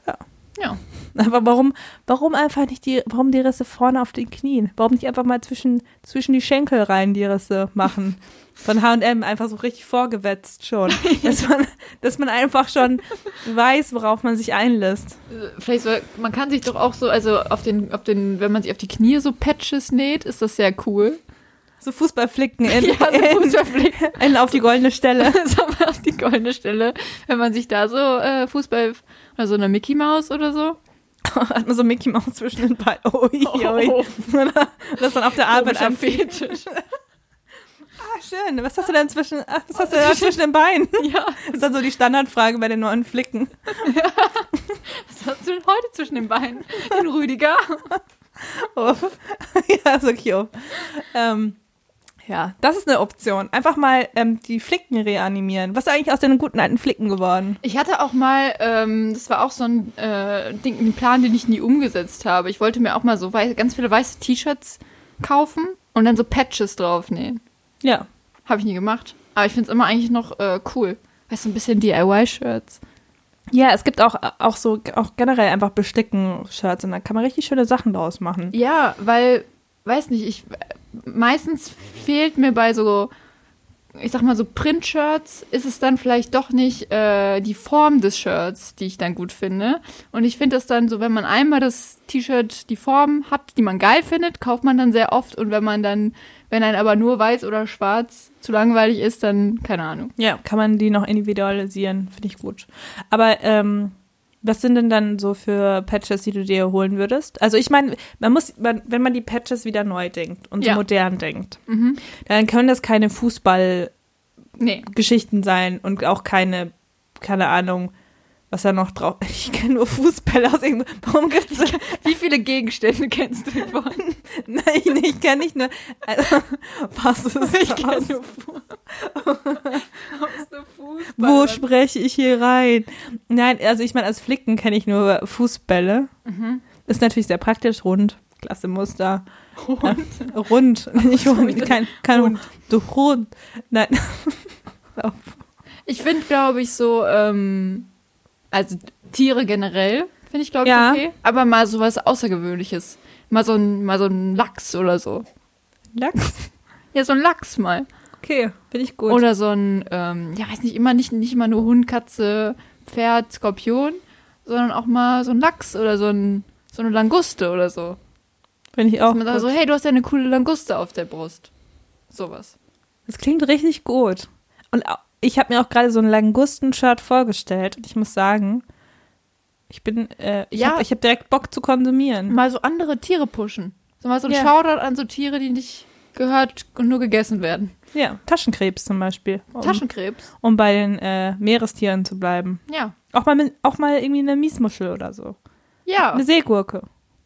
Ja. Ja. Aber warum, warum einfach nicht die, warum die Risse vorne auf den Knien? Warum nicht einfach mal zwischen, zwischen die Schenkel rein die Risse machen? Von H&M einfach so richtig vorgewetzt schon. dass, man, dass man einfach schon weiß, worauf man sich einlässt. Vielleicht soll, man kann sich doch auch so, also auf den, auf den, wenn man sich auf die Knie so Patches näht, ist das sehr cool. So Fußballflicken in, Ja, so in, Fußballflick. in, auf die goldene Stelle. so auf die goldene Stelle, wenn man sich da so äh, Fußball oder so eine Mickey Maus oder so. Hat man so Mickey Mouse zwischen den Beinen. Ui, ui. Oh. Das dann auf der Arbeit anzieht. Fetisch. Ah, schön. Was hast du denn zwischen, ah, was hast du da zwischen den Beinen? Ja, Das ist dann so die Standardfrage bei den neuen Flicken. was hast du denn heute zwischen den Beinen? Den Rüdiger. Oh. ja, so cute. Ähm, ja, das ist eine Option. Einfach mal ähm, die Flicken reanimieren. Was ist eigentlich aus den guten alten Flicken geworden? Ich hatte auch mal, ähm, das war auch so ein äh, Ding, ein Plan, den ich nie umgesetzt habe. Ich wollte mir auch mal so wei ganz viele weiße T-Shirts kaufen und dann so Patches draufnähen. Ja. Habe ich nie gemacht. Aber ich finde es immer eigentlich noch äh, cool. Weißt du, ein bisschen DIY-Shirts. Ja, es gibt auch, auch so, auch generell einfach Besticken-Shirts und da kann man richtig schöne Sachen draus machen. Ja, weil, weiß nicht, ich meistens fehlt mir bei so, ich sag mal so Print-Shirts, ist es dann vielleicht doch nicht äh, die Form des Shirts, die ich dann gut finde. Und ich finde das dann so, wenn man einmal das T-Shirt die Form hat, die man geil findet, kauft man dann sehr oft. Und wenn man dann, wenn ein aber nur weiß oder schwarz zu langweilig ist, dann keine Ahnung. Ja, kann man die noch individualisieren, finde ich gut. Aber ähm, was sind denn dann so für Patches, die du dir holen würdest? Also ich meine, man muss, man, wenn man die Patches wieder neu denkt und so Ja. modern denkt, Mhm. dann können das keine Fußballgeschichten Nee. sein und auch keine, keine Ahnung, was da noch drauf. Ich kenne nur Fußbälle aus irgendwo. Warum gibt's Wie viele Gegenstände kennst du davon? Nein, ich kenne nicht nur. Also, was ist Ich das? kenn nur Fu- aus der Fußball. Wo spreche ich hier rein? Nein, also ich meine, als Flicken kenne ich nur Fußbälle. Mhm. Ist natürlich sehr praktisch, rund. Klasse Muster. Rund, nicht so, ich rund. dachte, Kein, kein Hund. Du Hund. Nein. Ich finde, glaube ich, so, ähm, also Tiere generell finde ich, glaube ich, Ja. okay. Aber mal so was Außergewöhnliches. Mal so ein, mal so ein Lachs oder so. Lachs. Ja, so ein Lachs mal. Okay, finde ich gut. Oder so ein, ähm, ja, weiß nicht, immer nicht, nicht immer nur Hund, Katze, Pferd, Skorpion, sondern auch mal so ein Lachs oder so ein, so eine Languste oder so. finde ich auch. Dass man sagt so, hey, du hast ja eine coole Languste auf der Brust. Sowas. Das klingt richtig gut. Und au- ich habe mir auch gerade so ein Langusten-Shirt vorgestellt. Und ich muss sagen, ich bin, äh, ich Ja. habe hab direkt Bock zu konsumieren. Mal so andere Tiere pushen. So mal so ein Ja. Shoutout an so Tiere, die nicht gehört und nur gegessen werden. Ja, Taschenkrebs zum Beispiel. Um, Taschenkrebs. um bei den äh, Meerestieren zu bleiben. Ja. Auch mal, mit, auch mal irgendwie eine Miesmuschel oder so. Ja. Eine Seegurke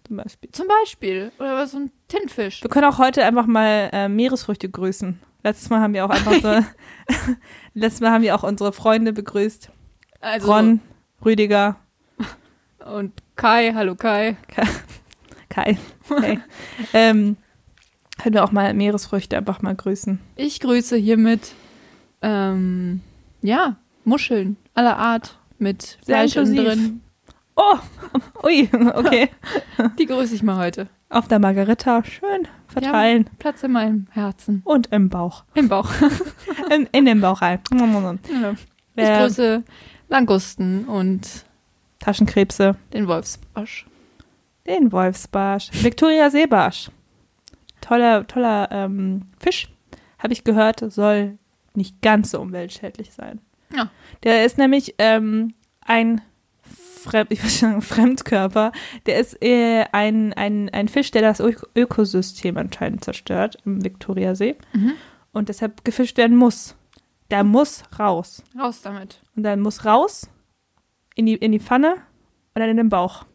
zum Beispiel. Zum Beispiel. Oder so ein Tintenfisch. Wir können auch heute einfach mal äh, Meeresfrüchte grüßen. Letztes Mal haben wir auch einfach so, letztes Mal haben wir auch unsere Freunde begrüßt. Also, Ron, Rüdiger, Und Kai, hallo Kai. Kai. Hey. ähm, können wir auch mal Meeresfrüchte einfach mal grüßen. Ich grüße hiermit, ähm, ja, Muscheln aller Art mit Sehr Fleisch inklusiv. drin. Oh, ui, okay. Die grüße ich mal heute. auf der Margarita schön verteilen. Ja, Platz in meinem Herzen. Und im Bauch. Im Bauch. In, in den Bauch rein. Ich Äh, grüße Langusten und Taschenkrebse. den Wolfsbarsch. Den Wolfsbarsch. Victoria Seebarsch. Toller, toller ähm, Fisch. Habe ich gehört, soll nicht ganz so umweltschädlich sein. Ja. Der ist nämlich ähm, ein Fremd, ich würde sagen Fremdkörper. Der ist äh, ein, ein, ein Fisch, der das Ö Ökosystem anscheinend zerstört im Viktoriasee Mhm. und deshalb gefischt werden muss. Der muss raus. Raus damit. Und dann muss raus in die, in die Pfanne und dann in den Bauch.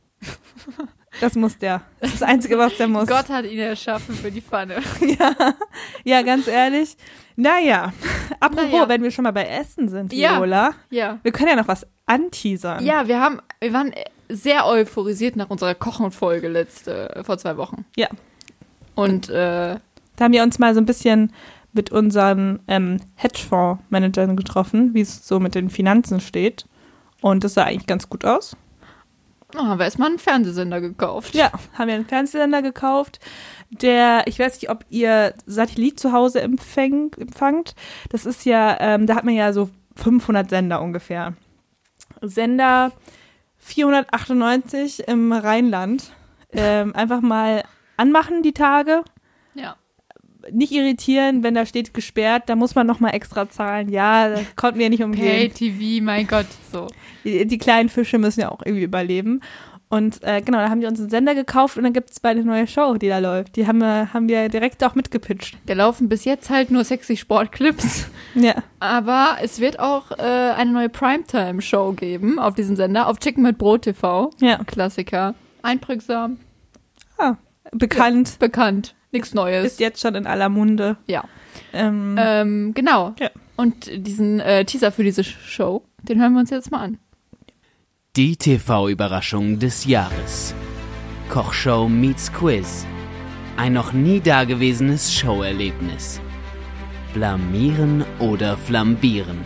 Das muss der. Das ist das Einzige, was der muss. Gott hat ihn erschaffen für die Pfanne. Ja, ja, ganz ehrlich. Naja, apropos, Naja. wenn wir schon mal bei Essen sind, Ja. Viola, Ja. wir können ja noch was anteasern. Ja, wir haben, wir waren sehr euphorisiert nach unserer Kochenfolge letzte, vor zwei Wochen. Ja. Und äh, Da haben wir uns mal so ein bisschen mit unseren ähm, Hedgefonds-Managern getroffen, wie es so mit den Finanzen steht. Und das sah eigentlich ganz gut aus. oh, haben wir erstmal einen Fernsehsender gekauft. Ja, haben wir einen Fernsehsender gekauft, der, ich weiß nicht, ob ihr Satellit zu Hause empfängt, empfangt. Das ist ja, ähm, da hat man ja so 500 Sender ungefähr. Sender 498 im Rheinland. Ähm, einfach mal anmachen die Tage. Ja. Nicht irritieren, wenn da steht gesperrt, da muss man nochmal extra zahlen. Ja, das konnten wir nicht umgehen. Pay-TV, mein Gott, so. Die, die kleinen Fische müssen ja auch irgendwie überleben. Und äh, genau, da haben die uns einen Sender gekauft und dann gibt es bald eine neue Show, die da läuft. Die haben wir, haben wir direkt auch mitgepitcht. Da laufen bis jetzt halt nur sexy Sportclips. Ja. Aber es wird auch äh, eine neue Primetime-Show geben auf diesem Sender, auf Chicken mit Brot TV. Ja. Klassiker. Einprägsam, Ah, bekannt. bekannt, nichts Neues. Ist jetzt schon in aller Munde. ja. Ähm, Ähm, genau. Ja. Und diesen äh, Teaser für diese Show, den hören wir uns jetzt mal an. Die TV-Überraschung des Jahres. Kochshow meets Quiz. Ein noch nie dagewesenes Showerlebnis. Blamieren oder flambieren.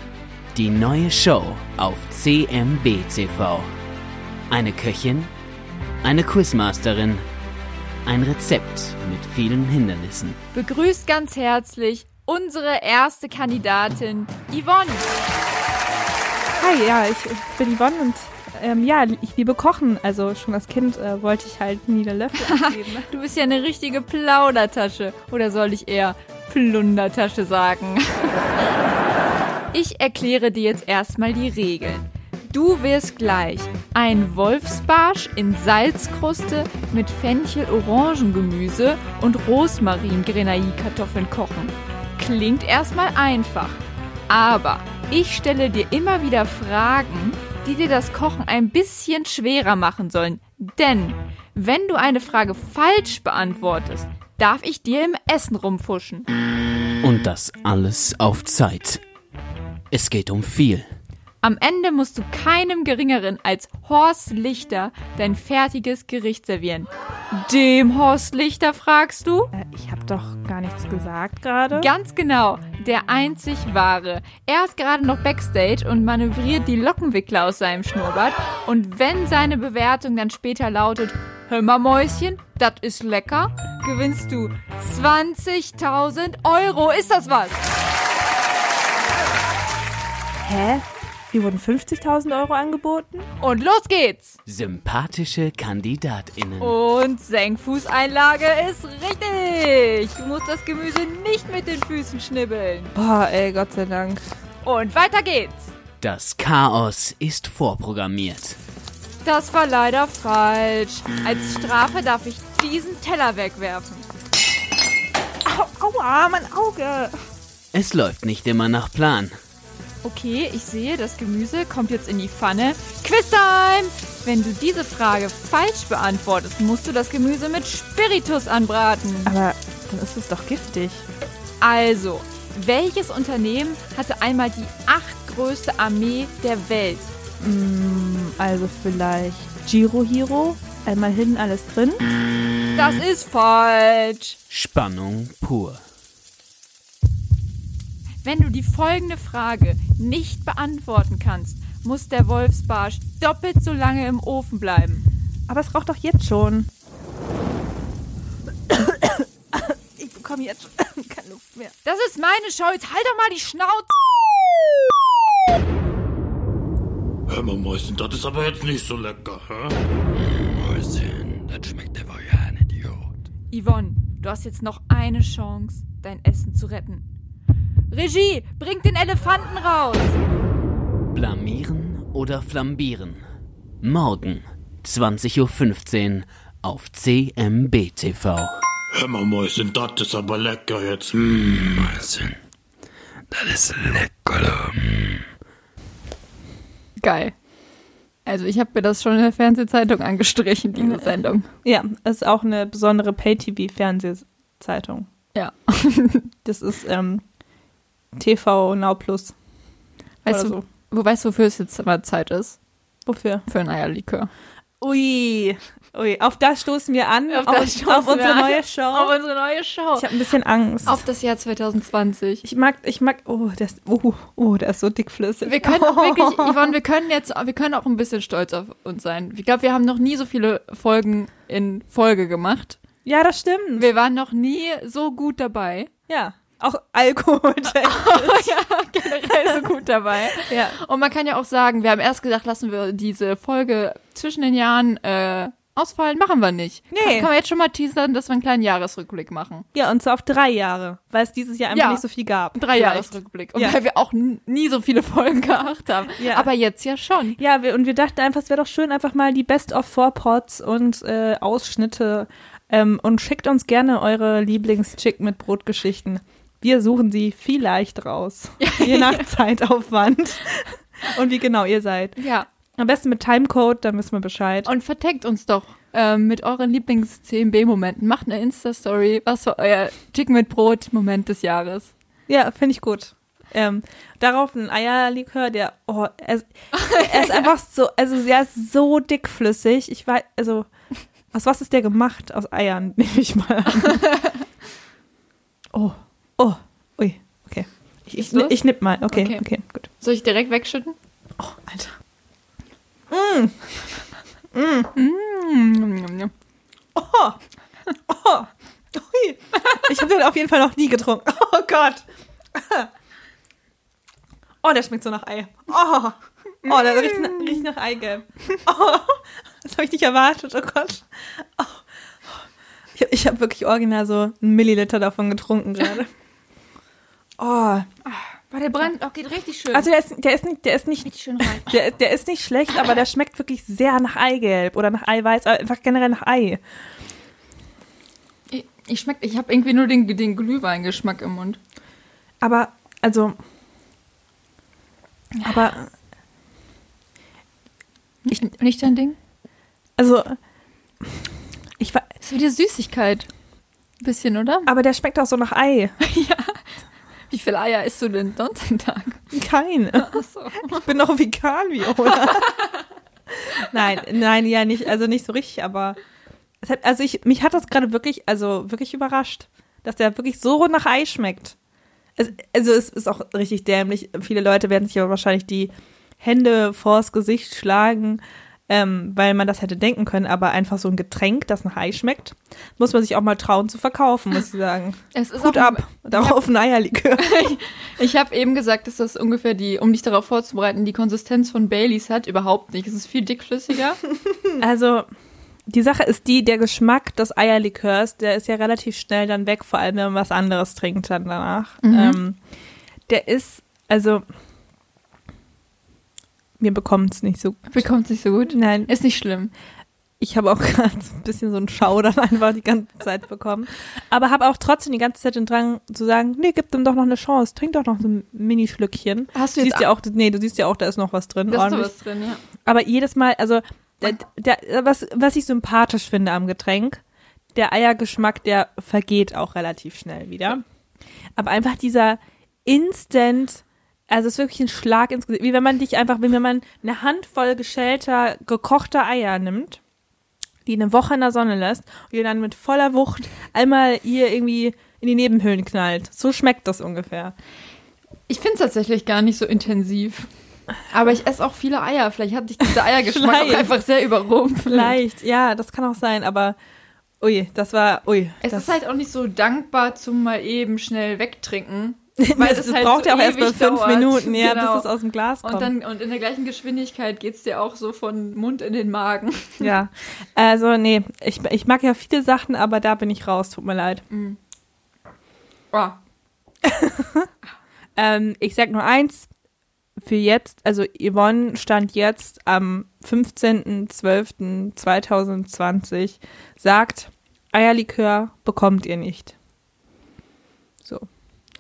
Die neue Show auf CMB TV. Eine Köchin, eine Quizmasterin, ein Rezept mit vielen Hindernissen. Begrüßt ganz herzlich unsere erste Kandidatin, Yvonne. hi, ja, ich, ich bin Yvonne und ähm, ja, ich liebe Kochen. Also schon als Kind äh, wollte ich halt nie den Löffel abgeben. Du bist ja eine richtige Plaudertasche. Oder soll ich eher Plundertasche sagen? Ich erkläre dir jetzt erstmal die Regeln. Du wirst gleich ein Wolfsbarsch in Salzkruste mit Fenchel-Orangengemüse und Rosmarin-Grenaille-Kartoffeln kochen. Klingt erstmal einfach, aber ich stelle dir immer wieder Fragen, die dir das Kochen ein bisschen schwerer machen sollen. Denn wenn du eine Frage falsch beantwortest, darf ich dir im Essen rumfuschen. Und das alles auf Zeit. Es geht um viel. Am Ende musst du keinem Geringeren als Horst Lichter dein fertiges Gericht servieren. Dem Horst Lichter fragst du? äh, ich habe doch gar nichts gesagt gerade. Ganz genau, der einzig wahre. Er ist gerade noch backstage und manövriert die Lockenwickler aus seinem Schnurrbart. Und wenn seine Bewertung dann später lautet, hör mal Mäuschen, das ist lecker, gewinnst du 20.000 Euro. Ist das was? Hä? Hier wurden 50.000 Euro angeboten? Und los geht's! Sympathische KandidatInnen. Und Senkfußeinlage ist richtig. Du musst das Gemüse nicht mit den Füßen schnibbeln. Boah, ey, Gott sei Dank. Und weiter geht's. Das Chaos ist vorprogrammiert. Das war leider falsch. Als Strafe darf ich diesen Teller wegwerfen. Au, aua, mein Auge. Es läuft nicht immer nach Plan. Okay, ich sehe, das Gemüse kommt jetzt in die Pfanne. Quiztime! Wenn du diese Frage falsch beantwortest, musst du das Gemüse mit Spiritus anbraten. Aber dann ist es doch giftig. Also, welches Unternehmen hatte einmal die achtgrößte Armee der Welt? Mm, also vielleicht Giro Hero? Einmal hin, alles drin? Das ist falsch. Spannung pur. Wenn du die folgende Frage nicht beantworten kannst, muss der Wolfsbarsch doppelt so lange im Ofen bleiben. Aber es raucht doch jetzt schon. komm jetzt. Keine Luft mehr. Das ist meine Show. Jetzt halt doch mal die Schnauze. Hör mal, Mäuschen, das ist aber jetzt nicht so lecker, hä? Mäuschen, das schmeckt aber ja ein Idiot. Yvonne, du hast jetzt noch eine Chance, dein Essen zu retten. Regie, bringt den Elefanten raus. Blamieren oder flambieren? Morgen, 20.15 Uhr auf CMB TV. Hör mal, Mäuschen, das ist aber lecker jetzt. Mäuschen, das ist lecker. Geil. Also ich habe mir das schon in der Fernsehzeitung angestrichen, diese Sendung. Ja, es ist auch eine besondere Pay-TV-Fernsehzeitung. Ja. Das ist ähm, TV Now Plus. Weißt du, wo weißt du, wofür es jetzt mal Zeit ist? Wofür? Für ein Eierlikör. Ui, ui, auf das stoßen wir an. Auf Auf, das auf, unsere an. neue Show. Auf unsere neue Show. ich habe ein bisschen Angst. Auf das Jahr 2020. ich mag, ich mag, oh, der ist, oh, oh, der ist so dickflüssig. Wir können auch wirklich, Yvonne, wir können jetzt, wir können auch ein bisschen stolz auf uns sein. Ich glaube, wir haben noch nie so viele Folgen in Folge gemacht. Ja, das stimmt. Wir waren noch nie so gut dabei. ja, auch Alkohol. ja, generell so gut dabei. ja. Und man kann ja auch sagen, wir haben erst gedacht, lassen wir diese Folge zwischen den Jahren äh, ausfallen. Machen wir nicht. Nee. Kann, kann man jetzt schon mal teasern, dass wir einen kleinen Jahresrückblick machen. ja, und zwar auf drei Jahre, weil es dieses Jahr einfach Ja. nicht so viel gab. Drei. Jahresrückblick. Und Ja. weil wir auch nie so viele Folgen gemacht haben. Ja. Aber jetzt ja schon. Ja, wir, und wir dachten einfach, es wäre doch schön, einfach mal die Best of Four Pots und äh, Ausschnitte ähm, und schickt uns gerne eure Lieblings-Chick mit Brotgeschichten. Wir suchen sie vielleicht raus. Je nach Zeitaufwand. Und wie genau ihr seid. Ja. Am besten mit Timecode, dann wissen wir Bescheid. Und verteckt uns doch ähm, mit euren Lieblings-CMB-Momenten. Macht eine Insta-Story. Was war euer Chicken mit Brot-Moment des Jahres? Ja, finde ich gut. Ähm, darauf ein Eierlikör, der, oh, er, ist- er ist einfach so, also er ist so dickflüssig. Ich weiß, also, aus was ist der gemacht? Aus Eiern, nehme ich mal an. Oh, oh, ui, okay. Ich, ich, ich nipp mal, okay, Okay. okay, gut. Soll ich direkt wegschütten? Oh, Alter. Mm. Oh, oh, ui. Ich habe den auf jeden Fall noch nie getrunken. Oh Gott. Oh, der schmeckt so nach Ei. Oh, oh der riecht, na- riecht nach Eigelb. Oh, das habe ich nicht erwartet. Oh Gott. Oh. Ich habe ich hab wirklich original so einen Milliliter davon getrunken gerade. Oh, Boah, der brennt auch, geht richtig schön. also der ist, der ist nicht, der ist nicht, schön rein. der, der ist nicht schlecht, aber der schmeckt wirklich sehr nach Eigelb oder nach Eiweiß, aber einfach generell nach Ei. Ich, ich schmeck, ich habe irgendwie nur den, den Glühweingeschmack im Mund. Aber, also. Aber, Nicht, nicht dein Ding? also. Ich war, Ist wie die Süßigkeit. Ein bisschen, oder? aber der schmeckt auch so nach Ei. Wie viele Eier isst du denn sonst am Tag? Keine. Achso. Ich bin doch vegan, Viola. nein, nein, ja, nicht, also nicht so richtig, aber. Es hat, also ich, mich hat das gerade wirklich, also wirklich überrascht, dass der wirklich so nach Ei schmeckt. Es, also es ist auch richtig dämlich. Viele Leute werden sich aber wahrscheinlich die Hände vors Gesicht schlagen, ähm, weil man das hätte denken können, aber einfach so ein Getränk, das nach Ei schmeckt, muss man sich auch mal trauen zu verkaufen, muss ich sagen. Es ist Hut ab, darauf ein Eierlikör. Ich habe eben gesagt, dass das ungefähr die, um dich darauf vorzubereiten, die Konsistenz von Baileys hat. Überhaupt nicht. Es ist viel dickflüssiger. Also, die Sache ist die, der Geschmack des Eierlikörs, der ist ja relativ schnell dann weg, vor allem wenn man was anderes trinkt dann danach. Mhm. Ähm, der ist, also, mir bekommt es nicht so. Bekommt nicht so gut. Nein, Ist nicht schlimm. ich habe auch gerade so ein bisschen so einen Schaudern einfach die ganze Zeit bekommen. Aber habe auch trotzdem die ganze Zeit den Drang zu sagen, nee, gib dem doch noch eine Chance, trink doch noch so ein Minischlückchen. Hast Du du siehst jetzt ja auch, nee, du siehst ja auch, da ist noch was drin. da ist ordentlich. sowas drin, ja. Aber jedes Mal, also der, der, was, was ich sympathisch finde am Getränk, der Eiergeschmack, der vergeht auch relativ schnell wieder. Aber einfach dieser Instant, also es ist wirklich ein Schlag ins Gesicht, wie wenn man dich einfach, wie wenn man eine Handvoll geschälter, gekochter Eier nimmt, die eine Woche in der Sonne lässt und die dann mit voller Wucht einmal ihr irgendwie in die Nebenhöhlen knallt. So schmeckt das ungefähr. Ich finde es tatsächlich gar nicht so intensiv. Aber ich esse auch viele Eier. Vielleicht hat dich dieser Eiergeschmack auch einfach sehr überrumpelt. Vielleicht, ja, das kann auch sein, aber Ui, das war, ui. Es ist halt auch nicht so dankbar zum mal eben schnell wegtrinken. weil es das halt braucht so ja auch erst mal ewig fünf dauert. Minuten, ja, Genau. bis es aus dem Glas kommt. Und dann und in der gleichen Geschwindigkeit geht's dir auch so von Mund in den Magen. ja, also nee, ich, ich mag ja viele Sachen, aber da bin ich raus, tut mir leid. Oh. Ähm, ich sag nur eins, für jetzt, also Yvonne stand jetzt am 15.12.2020, sagt, Eierlikör bekommt ihr nicht.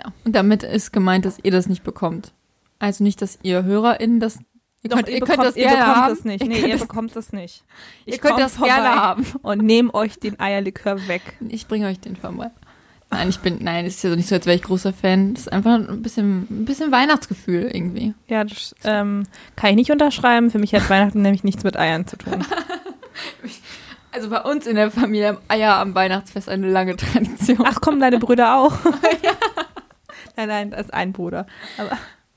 Ja. Und damit ist gemeint, dass ihr das nicht bekommt. Also nicht, dass ihr HörerInnen das. Ihr Doch, könnt, ihr könnt das ihr gerne bekommt haben. das nicht. Ihr Nee, könnt ihr bekommt das nicht. Ihr Ich könnt komm das vorbei gerne haben. Und nehme euch den Eierlikör weg. Ich bringe euch den vorbei. Nein, ich bin, nein, es ist ja so nicht so, als wäre ich großer Fan. Das ist einfach ein bisschen, ein bisschen Weihnachtsgefühl irgendwie. Ja, das ähm, kann ich nicht unterschreiben. Für mich hat Weihnachten nämlich nichts mit Eiern zu tun. Also bei uns in der Familie haben Eier am Weihnachtsfest eine lange Tradition. Ach komm, deine Brüder auch. Nein, nein, das ist ein Bruder. Aber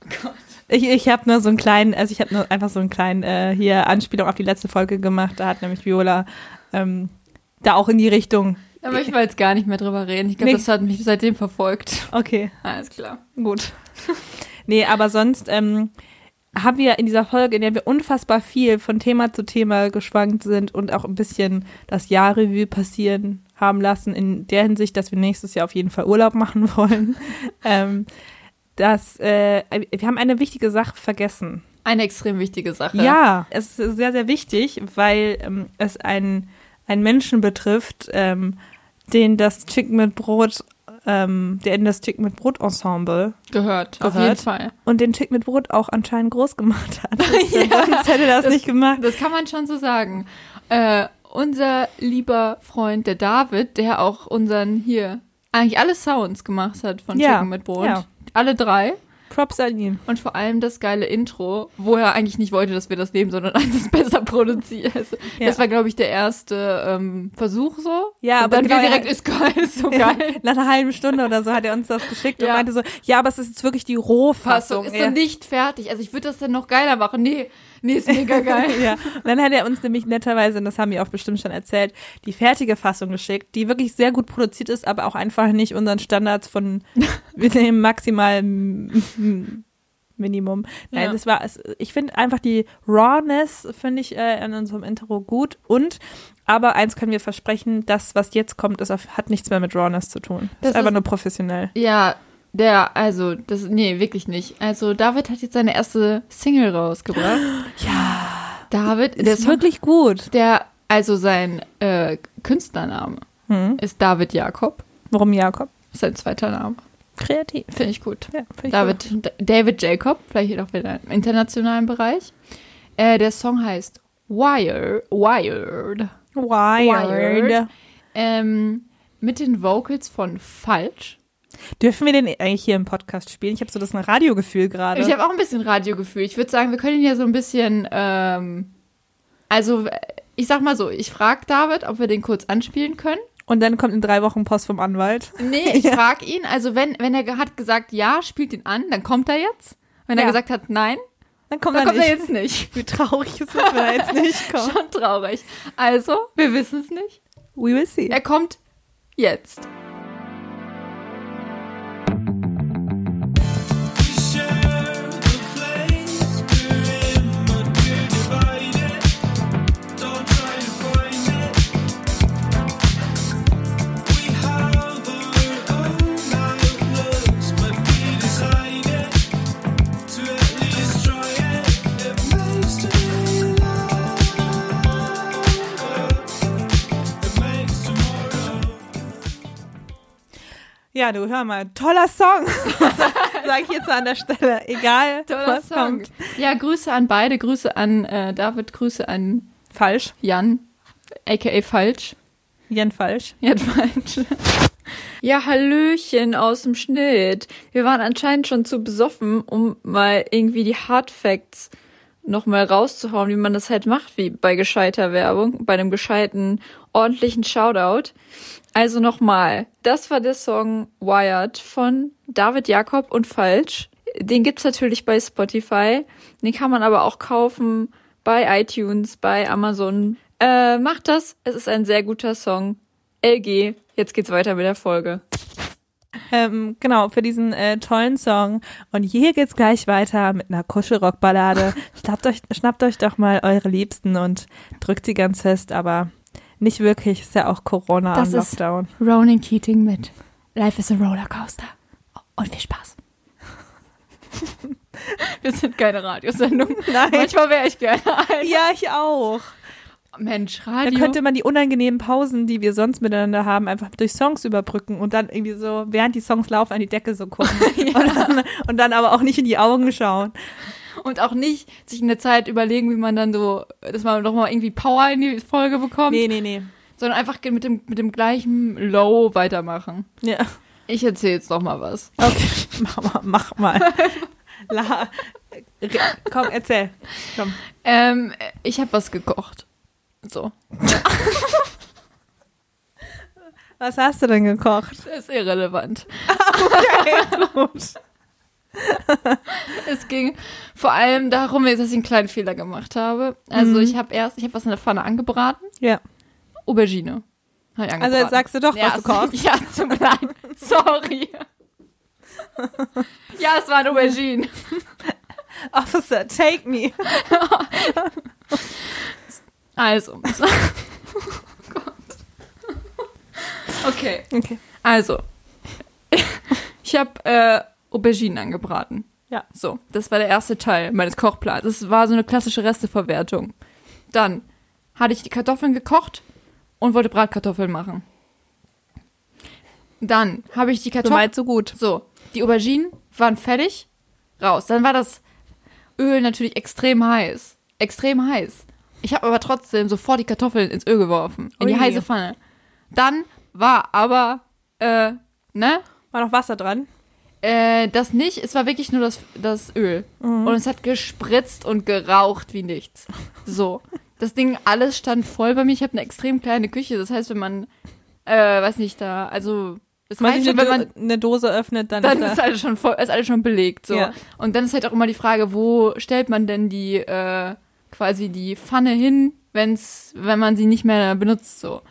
ich, ich habe nur so einen kleinen, also ich habe nur einfach so einen kleinen äh, hier Anspielung auf die letzte Folge gemacht. Da hat nämlich Viola ähm, da auch in die Richtung. Da möchten wir jetzt gar nicht mehr drüber reden. Ich glaube, Nee. das hat mich seitdem verfolgt. Okay, Alles klar. gut. nee, aber sonst ähm, haben wir in dieser Folge, in der wir unfassbar viel von Thema zu Thema geschwankt sind und auch ein bisschen das Jahrrevue passieren haben lassen, in der Hinsicht, dass wir nächstes Jahr auf jeden Fall Urlaub machen wollen. ähm, dass äh, wir haben eine wichtige Sache vergessen. Eine extrem wichtige Sache. Ja, es ist sehr, sehr wichtig, weil ähm, es einen, einen Menschen betrifft, ähm, den das Chicken mit Brot, ähm, der in das Chicken mit Brot Ensemble Gehört. Auf Gehört. jeden Fall. und den Chicken mit Brot auch anscheinend groß gemacht hat. Sonst hätte er das, nicht gemacht. Das kann man schon so sagen. Äh, unser lieber Freund, der David, der auch unseren hier eigentlich alle Sounds gemacht hat von Ja, Chicken mit Brot. ja. Alle drei. Props an ihn. Und vor allem das geile Intro, wo er eigentlich nicht wollte, dass wir das nehmen, sondern eins besser produziert. Also, Ja. Das war, glaube ich, der erste ähm, Versuch so. Ja, Und aber dann genau, er direkt, hat- ist geil, ist so geil. Nach einer halben Stunde oder so hat er uns das geschickt und Ja. meinte so, ja, aber es ist jetzt wirklich die Rohfassung. Fassung ist Ja. dann nicht fertig. Also ich würde das dann noch geiler machen. Nee, nee, ist mega geil. ja. Und dann hat er uns nämlich netterweise, und das haben wir auch bestimmt schon erzählt, die fertige Fassung geschickt, die wirklich sehr gut produziert ist, aber auch einfach nicht unseren Standards von wir nehmen maximal Minimum. Nein, Ja. das war, ich finde einfach die Rawness, finde ich, äh, an unserem Intro gut und aber eins können wir versprechen, das, was jetzt kommt, ist, auf- hat nichts mehr mit Rawness zu tun. Das Das ist einfach nur professionell. Ja, der, also, das, nee, wirklich nicht. Also, David hat jetzt seine erste Single rausgebracht. Ja, David, der ist Song, wirklich gut. der, also sein äh, Künstlername Hm. ist David Jakob. Warum Jakob? Ist sein zweiter Name. Kreativ. Finde ich gut. Ja, find ich David, D- David Jacob, vielleicht auch wieder im internationalen Bereich. Äh, der Song heißt Wire, Wired. gut. Wired. Wired. Ähm, mit den Vocals von Falsch. Dürfen wir den eigentlich hier im Podcast spielen? Ich habe so das Radiogefühl gerade. Ich habe auch ein bisschen Radiogefühl. Ich würde sagen, wir können ihn ja so ein bisschen, ähm, also ich sag mal so, ich frage David, ob wir den kurz anspielen können. Und dann kommt in drei Wochen Post vom Anwalt. Nee, ich frage ihn, also wenn, wenn er hat gesagt, ja, spielt ihn an, dann kommt er jetzt. Wenn Ja. er gesagt hat, nein, Dann kommt, dann er kommt er jetzt nicht. Wie traurig ist es, wenn er jetzt nicht kommt. Schon traurig. Also, wir wissen es nicht. We will see. Er kommt jetzt. Ja, du hör mal, toller Song. Sag ich jetzt an der Stelle. Egal, Toller was Song. kommt. Ja, Grüße an beide. Grüße an äh, David, Grüße an Falsch. Jan, aka Falsch. Jan falsch. Jan Falsch. Ja, Hallöchen aus dem Schnitt. Wir waren anscheinend schon zu besoffen, um mal irgendwie die Hard Facts nochmal rauszuhauen, wie man das halt macht, wie bei gescheiter Werbung, bei einem gescheiten, ordentlichen Shoutout. Also nochmal, das war der Song Wired von David Jakob und Falsch. Den gibt's natürlich bei Spotify. Den kann man aber auch kaufen bei iTunes, bei Amazon. Äh, macht das. Es ist ein sehr guter Song. LG, jetzt geht's weiter mit der Folge. Ähm, genau, für diesen äh, tollen Song. Und hier geht's gleich weiter mit einer Kuschelrock-Ballade. schnappt, euch, schnappt euch doch mal eure Liebsten und drückt sie ganz fest, aber nicht wirklich, ist ja auch Corona Das und ist- Lockdown. Ronan Keating mit Life is a Rollercoaster. Und viel Spaß. Wir sind keine Radiosendung. Nein. Manchmal wäre ich gerne ein. Ja, ich auch. Mensch, Dann Radio. könnte man die unangenehmen Pausen, die wir sonst miteinander haben, einfach durch Songs überbrücken und dann irgendwie so, während die Songs laufen, an die Decke so gucken. und, dann, und dann aber auch nicht in die Augen schauen. Und auch nicht sich in der Zeit überlegen, wie man dann so, dass man doch mal irgendwie Power in die Folge bekommt, Nee, nee, nee. sondern einfach mit dem, mit dem gleichen Low weitermachen. Ja. Ich erzähle jetzt noch mal was. Okay, mach mal. Mach mal. La, komm, erzähl. Komm. Ähm, ich habe was gekocht. So, Was hast du denn gekocht? das ist irrelevant. Gut. Es ging vor allem darum, dass ich einen kleinen Fehler gemacht habe. Also Mhm. ich habe erst, ich habe was in der Pfanne angebraten. Ja. Aubergine. Also jetzt sagst du doch, ja, was du kochst. Ja, tut mir leid. Sorry. ja, es waren Auberginen. Officer, take me. Also. oh Gott. Okay, Okay. also. Ich habe äh, Auberginen angebraten. Ja. So, das war der erste Teil meines Kochplans. Das war so eine klassische Resteverwertung. Dann hatte ich die Kartoffeln gekocht und wollte Bratkartoffeln machen. Dann habe ich die So Kartoffeln. weit, so gut. So, die Auberginen waren fertig, raus. Dann war das Öl natürlich extrem heiß. Extrem heiß. Ich habe aber trotzdem sofort die Kartoffeln ins Öl geworfen. In die Ui. heiße Pfanne. Dann war aber, äh, ne? War noch Wasser dran? Äh, das nicht. Es war wirklich nur das, das Öl. Mhm. Und es hat gespritzt und geraucht wie nichts. So. Das Ding, alles stand voll bei mir. Ich habe eine extrem kleine Küche. Das heißt, wenn man, äh, weiß nicht, da, also, es Wenn man reicht sich schon, wenn man Do eine Dose öffnet, dann, dann ist ist da, alles schon voll, ist alles schon belegt. So. Ja. Und dann ist halt auch immer die Frage, wo stellt man denn die äh, quasi die Pfanne hin, wenn's, wenn man sie nicht mehr benutzt. So.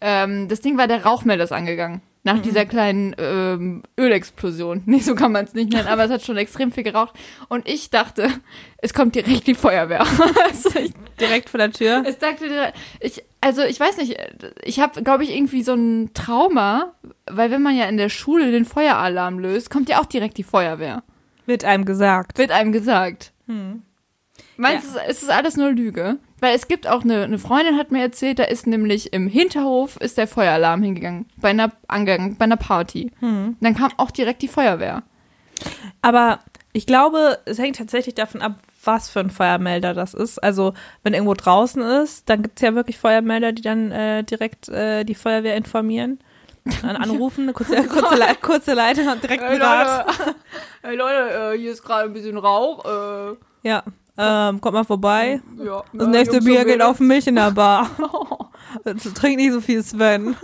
Ähm, das Ding war, der Rauchmelder ist angegangen. Nach Mhm. dieser kleinen ähm, Ölexplosion. Nee, so kann man es nicht nennen, aber es hat schon extrem viel geraucht. Und ich dachte, es kommt direkt die Feuerwehr. also ich direkt vor der Tür. es dachte ich, also ich weiß nicht, ich habe, glaube ich, irgendwie so ein Trauma, weil wenn man ja in der Schule den Feueralarm löst, kommt ja auch direkt die Feuerwehr. Wird einem gesagt. Wird einem gesagt. Hm. Meinst du, es ist alles nur Lüge? Weil es gibt auch eine, eine Freundin hat mir erzählt, da ist nämlich im Hinterhof ist der Feueralarm hingegangen, bei einer, angegangen, bei einer Party. Hm. Dann kam auch direkt die Feuerwehr. Aber ich glaube, es hängt tatsächlich davon ab, was für ein Feuermelder das ist. Also, wenn irgendwo draußen ist, dann gibt es ja wirklich Feuermelder, die dann äh, direkt äh, die Feuerwehr informieren. Dann anrufen, eine kurze, kurze, Le kurze Leitung und direkt einen Rat. hey Leute, äh, hier ist gerade ein bisschen Rauch. Äh, Ja, ähm, kommt mal vorbei. ja, Das äh, nächste Jungs Bier geht auf mich in der Bar. Trink nicht so viel, Sven.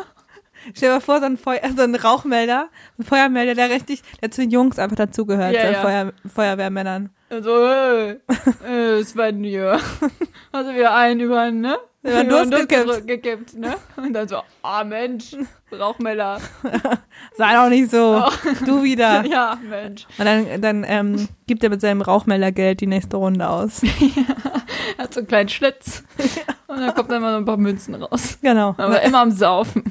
Stell dir mal vor, so ein, Feu so ein Rauchmelder, ein Feuermelder, der richtig, der zu den Jungs einfach dazugehört, Ja, den ja. Feuer, Feuerwehrmännern. Also, äh, Sven hier. Du wieder einen über, ne? Über den Durst gekippt. gedrückt- gekippt, ne? Und dann so, ah Mensch, Rauchmelder. Sei doch nicht so. Oh. Du wieder. Ja, Mensch. Und dann, dann ähm, gibt er mit seinem Rauchmelder Geld die nächste Runde aus. Hat so einen kleinen Schlitz. Und dann kommt dann mal so ein paar Münzen raus. Genau. Aber immer am Saufen.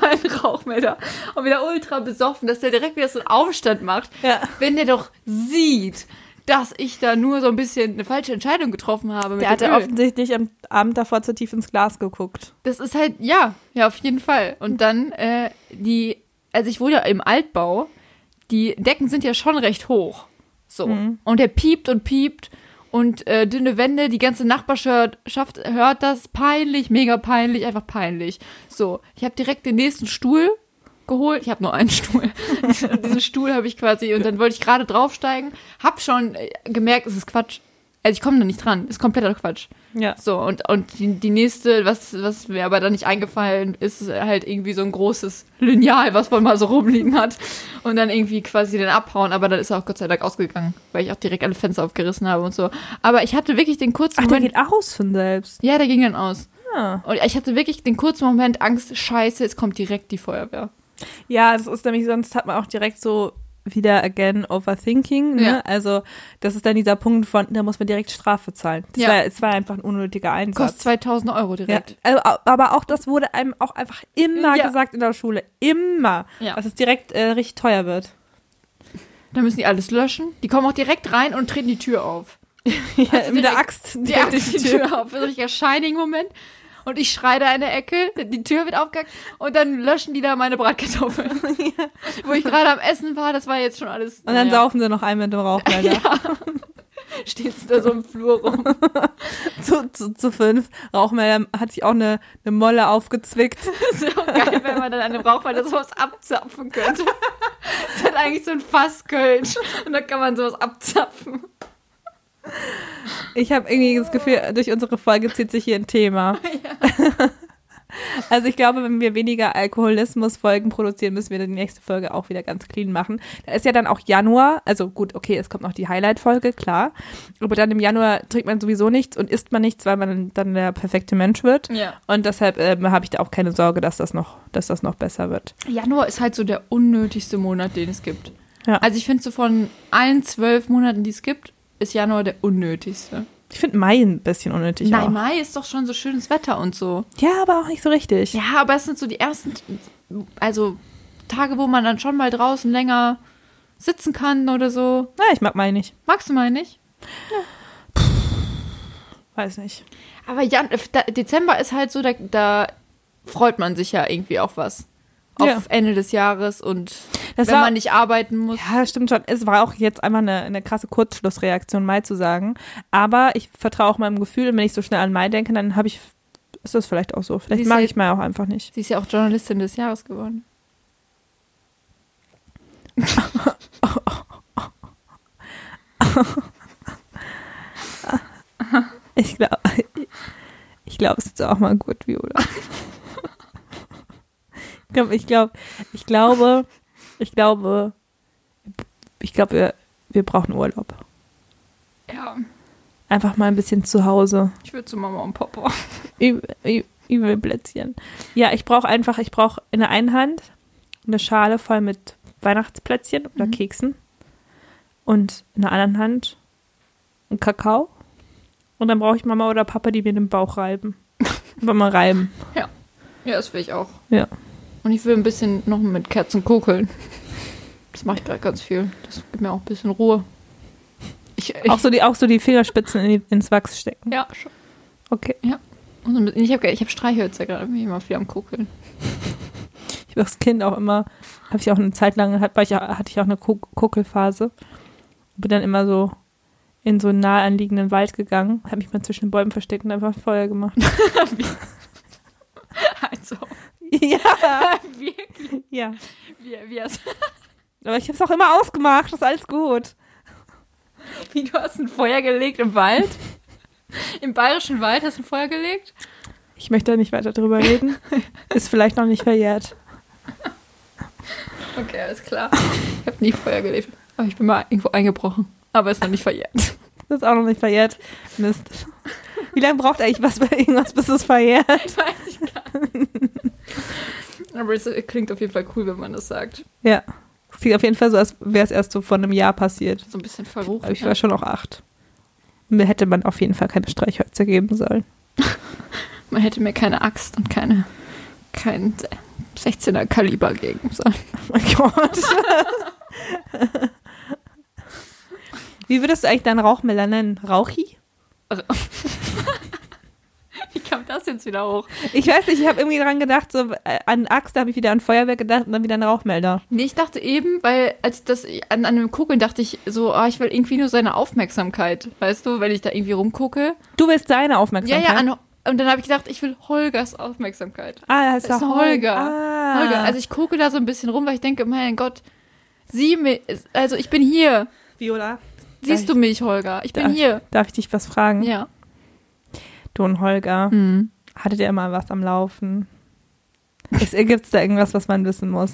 mein Rauchmelder. Und wieder ultra besoffen, dass der direkt wieder so einen Aufstand macht. Ja. Wenn der doch sieht, dass ich da nur so ein bisschen eine falsche Entscheidung getroffen habe. Mit Der hatte Öl. offensichtlich am Abend davor zu tief ins Glas geguckt. Das ist halt, ja, ja, auf jeden Fall. Und dann, äh, die, also ich wohne ja im Altbau, die Decken sind ja schon recht hoch. So. Und der piept und piept und äh, dünne Wände, die ganze Nachbarschaft hört das. Peinlich, mega peinlich, einfach peinlich. So, ich habe direkt den nächsten Stuhl geholt. Ich habe nur einen Stuhl. Diesen Stuhl habe ich quasi und dann wollte ich gerade draufsteigen, hab schon äh, gemerkt, es ist Quatsch. Also ich komme da nicht dran, ist kompletter Quatsch. Ja. So, und, und die, die nächste, was, was mir aber da nicht eingefallen ist, ist halt irgendwie so ein großes Lineal, was man mal so rumliegen hat. Und dann irgendwie quasi den abhauen, aber dann ist er auch Gott sei Dank ausgegangen, weil ich auch direkt alle Fenster aufgerissen habe und so. Aber ich hatte wirklich den kurzen Ach, der Moment. geht aus von selbst. Ja, der ging dann aus. Ah. Und ich hatte wirklich den kurzen Moment Angst, scheiße, es kommt direkt die Feuerwehr. Ja, das ist nämlich, sonst hat man auch direkt so wieder again overthinking. Ne? Ja. Also, das ist dann dieser Punkt von, da muss man direkt Strafe zahlen. Das Ja. war, es war einfach ein unnötiger Einsatz. Kostet 2000 Euro Ja, direkt. also, aber auch das wurde einem auch einfach immer Ja. gesagt in der Schule. Immer. Ja. Dass es direkt äh, richtig teuer wird. Dann müssen die alles löschen. Die kommen auch direkt rein und treten die Tür auf. Ja, Also mit der Axt. Die Axt die Tür auf. Das ist ein richtiger Shining-Moment. Und ich schreie da in der Ecke, die Tür wird aufgehackt und dann löschen die da meine Bratkartoffeln. Wo ich gerade am Essen war, das war jetzt schon alles. Und dann naja, saufen sie noch einen mit dem Rauchmelder. steht da so im Flur rum. zu, zu, zu fünf. Rauchmelder hat sich auch eine, eine Molle aufgezwickt. Das ist auch geil, wenn man dann an dem Rauchmelder sowas abzapfen könnte. Das hat eigentlich so ein Fasskölsch. Und da kann man sowas abzapfen. Ich habe irgendwie das Gefühl, durch unsere Folge zieht sich hier ein Thema. Also ich glaube, wenn wir weniger Alkoholismus-Folgen produzieren, müssen wir die nächste Folge auch wieder ganz clean machen. Da ist ja dann auch Januar, also gut, okay, es kommt noch die Highlight-Folge, klar. Aber dann im Januar trinkt man sowieso nichts und isst man nichts, weil man dann der perfekte Mensch wird. Ja. Und deshalb ähm, habe ich da auch keine Sorge, dass das noch, dass das noch besser wird. Januar ist halt so der unnötigste Monat, den es gibt. Ja. Also ich finde so von allen zwölf Monaten, die es gibt, ist Januar der unnötigste. Ich finde Mai ein bisschen unnötig. auch. Nein, Mai ist doch schon so schönes Wetter und so. Ja, aber auch nicht so richtig. Ja, aber es sind so die ersten, also Tage, wo man dann schon mal draußen länger sitzen kann oder so. Na, ich mag Mai nicht. Magst du mal nicht? Weiß nicht. Aber Jan Dezember ist halt so, da, da freut man sich ja irgendwie auf was. Auf Ja. Ende des Jahres und Das wenn war- man nicht arbeiten muss. Ja, stimmt schon. Es war auch jetzt einmal eine, eine krasse Kurzschlussreaktion, Mai zu sagen. Aber ich vertraue auch meinem Gefühl. Und wenn ich so schnell an Mai denke, dann habe ich, ist das vielleicht auch so. Vielleicht mag du- ich Mai auch einfach nicht. Sie ist ja auch Journalistin des Jahres geworden. Ich glaube, ich glaube, es ist auch mal gut, Viola. Ich glaube, ich glaube, ich glaube, ich glaube, wir, wir brauchen Urlaub. Ja, Einfach mal ein bisschen zu Hause. ich würde zu Mama und Papa. Übel, Plätzchen. Ja, ich brauche einfach, ich brauche in der einen Hand eine Schale voll mit Weihnachtsplätzchen oder Mhm. Keksen und in der anderen Hand einen Kakao. Und dann brauche ich Mama oder Papa, die mir den Bauch reiben. Einfach mal reiben. Ja, das will ich auch. Ja. Und ich will ein bisschen noch mit Kerzen kokeln. Das mache ich gerade ganz viel. Das gibt mir auch ein bisschen Ruhe. Ich, ich, Auch so die, auch so die Fingerspitzen in die, ins Wachs stecken. ja, schon. Okay. Und so ein bisschen- ich habe ich hab Streichhölzer gerade, bin ich immer viel am Kokeln. Ich war als Kind auch immer, habe ich auch eine Zeit lang, hat, war ich, hatte ich auch eine Ko- Kokelphase. Bin dann immer so in so einen nahe anliegenden Wald gegangen, habe mich mal zwischen den Bäumen versteckt und einfach Feuer gemacht. Also, ja, wirklich. ja. Wie, wie, hast, Aber ich habe es auch immer ausgemacht, ist alles gut. wie du hast ein Feuer gelegt im Wald? Im bayerischen Wald hast du ein Feuer gelegt? Ich möchte da nicht weiter drüber reden. Ist vielleicht noch nicht verjährt. Okay, alles klar. Ich habe nie Feuer gelegt. Aber ich bin mal irgendwo eingebrochen. Aber ist noch nicht verjährt. Das ist auch noch nicht verjährt. Mist. Wie lange braucht eigentlich was bei irgendwas, bis es verjährt? Weiß ich gar nicht. Aber es klingt auf jeden Fall cool, wenn man das sagt. Ja. Es klingt auf jeden Fall so, als wäre es erst so vor einem Jahr passiert. So ein bisschen verrucht. Aber ich war schon auch acht. Mir hätte man auf jeden Fall keine Streichhölzer geben sollen. Man hätte mir keine Axt und keine kein 16er Kaliber geben sollen. Oh mein Gott. Wie würdest du eigentlich deinen Rauchmelder nennen? Rauchi? Wie kam das jetzt wieder hoch? Ich weiß nicht, ich habe irgendwie dran gedacht, so äh, an Axt, da habe ich wieder an Feuerwehr gedacht und dann wieder an Rauchmelder. Nee, ich dachte eben, weil als das an, an dem Kugeln dachte ich so, ah, ich will irgendwie nur seine Aufmerksamkeit. Weißt du, wenn ich da irgendwie rumgucke. Du willst seine Ja, Aufmerksamkeit? ja, an, und dann habe ich gedacht, ich will Holgers Aufmerksamkeit. ah, das ist, Das ist Holger. Ah. Holger, also ich gucke da so ein bisschen rum, weil ich denke, mein Gott, sieh mich, also ich bin hier. Viola, Siehst du mich, Holger? Ich bin Darf- hier. darf ich dich was fragen? Ja. Du und Holger, Hm. hattet ihr immer was am Laufen? Gibt es da irgendwas, was man wissen muss?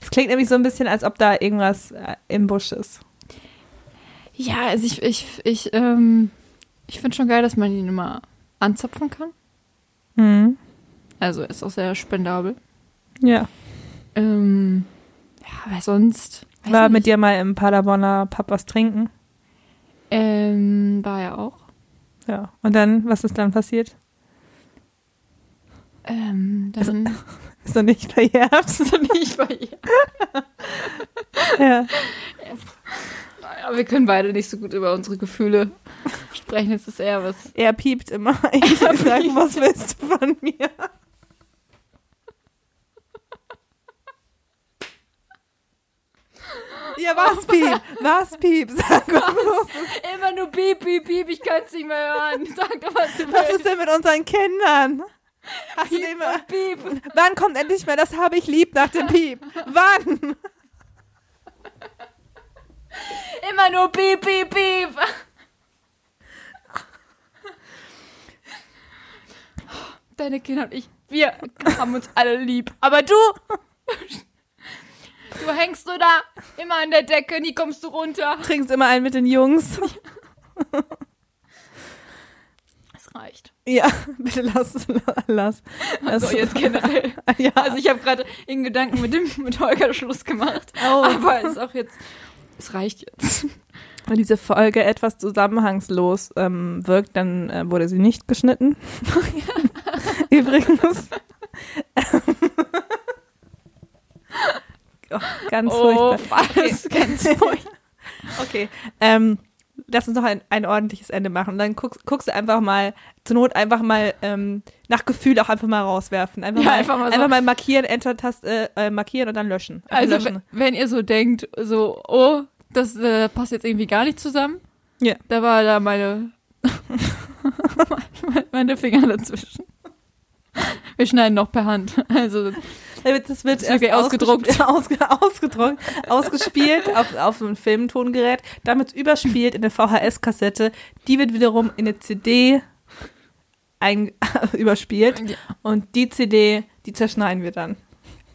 Es klingt nämlich so ein bisschen, als ob da irgendwas äh, im Busch ist. Ja, also ich, ich, ich, ähm, ich finde schon geil, dass man ihn immer anzapfen kann. Mhm. Also ist auch sehr spendabel. Ja. Ähm, ja, aber sonst. Weiß War nicht. mit dir mal im Paderborner Pub was trinken. Ähm, war ja auch. Ja. Und dann, was ist dann passiert? Ähm, dann Ist doch nicht verjährt. so nicht bei ihr. ja. Aber wir können beide nicht so gut über unsere Gefühle sprechen. Es ist eher was. Er piept immer. Ich sag, was willst du von mir? Ja, was piep? Was piep? Sag mal, Immer nur piep, piep, piep. Ich kann es nicht mehr hören. Sag doch, was du was ist willst. denn mit unseren Kindern? Hast du Piep mal, und piep. wann kommt endlich mal das habe ich lieb nach dem Piep? Wann? Immer nur piep, piep, piep. Deine Kinder und ich, wir haben uns alle lieb. Aber du, du hängst so da, immer an der Decke, nie kommst du runter. Trinkst immer einen mit den Jungs. Es reicht. Ja, bitte lass, lass. Also Das- jetzt generell. Ja. Also ich habe gerade in Gedanken mit dem mit Holger Schluss gemacht. Oh. Aber es ist auch jetzt, es reicht jetzt. Wenn diese Folge etwas zusammenhangslos ähm, wirkt, dann äh, wurde sie nicht geschnitten. Übrigens. Oh, ganz Oh, furchtbar. was? Ganz furchtbar. Okay. Ähm, lass uns noch ein, ein ordentliches Ende machen. Und dann guckst, guckst du einfach mal, zur Not einfach mal ähm, nach Gefühl auch einfach mal rauswerfen. Einfach, Ja, mal, einfach mal so. einfach mal markieren, Enter-Taste äh, äh, markieren und dann löschen. Einfach Also löschen. wenn- wenn ihr so denkt, so, oh, das äh, passt jetzt irgendwie gar nicht zusammen. Ja. Da war da meine, meine Finger dazwischen. Wir schneiden noch per Hand. Also Das wird Das wird ausgedruckt. ausgesp- Ausge, ausgedruckt, ausgespielt auf, auf ein Filmtongerät, damit überspielt in eine VHS-Kassette. Die wird wiederum in eine CD ein, überspielt Ja. und die CD, die zerschneiden wir dann.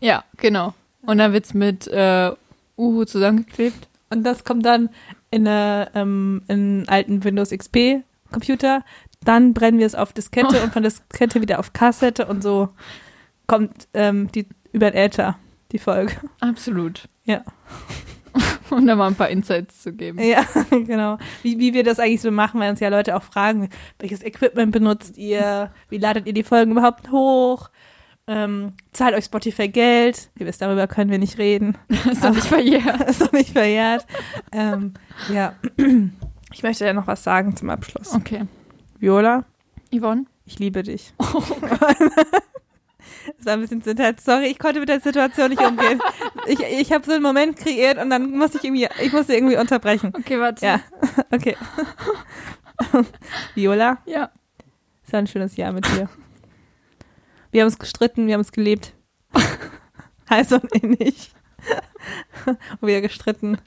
ja, genau. Und dann wird's mit äh, Uhu zusammengeklebt. Und das kommt dann in, eine, ähm, in einen alten Windows XP Computer. Dann brennen wir es auf Diskette und von Diskette wieder auf Kassette und so kommt ähm, die über den Äther die Folge. Absolut. Ja. Um da mal ein paar Insights zu geben. Ja, genau. Wie, wie wir das eigentlich so machen, weil uns ja Leute auch fragen, welches Equipment benutzt ihr, wie ladet ihr die Folgen überhaupt hoch, ähm, zahlt euch Spotify Geld, ihr wisst, darüber können wir nicht reden, ist doch nicht verjährt. ist doch nicht verjährt. ähm, ja, ich möchte ja noch was sagen zum Abschluss. Okay. Viola, Yvonne? ich liebe dich. Das war ein bisschen zu intens. Sorry, ich konnte mit der Situation nicht umgehen. Ich, ich habe so einen Moment kreiert und dann musste ich irgendwie, ich musste irgendwie unterbrechen. Okay, warte. Ja, okay. Viola, Ja. es war ein schönes Jahr mit dir. Wir haben uns gestritten, wir haben uns geliebt. Heiß und innig. und wieder gestritten.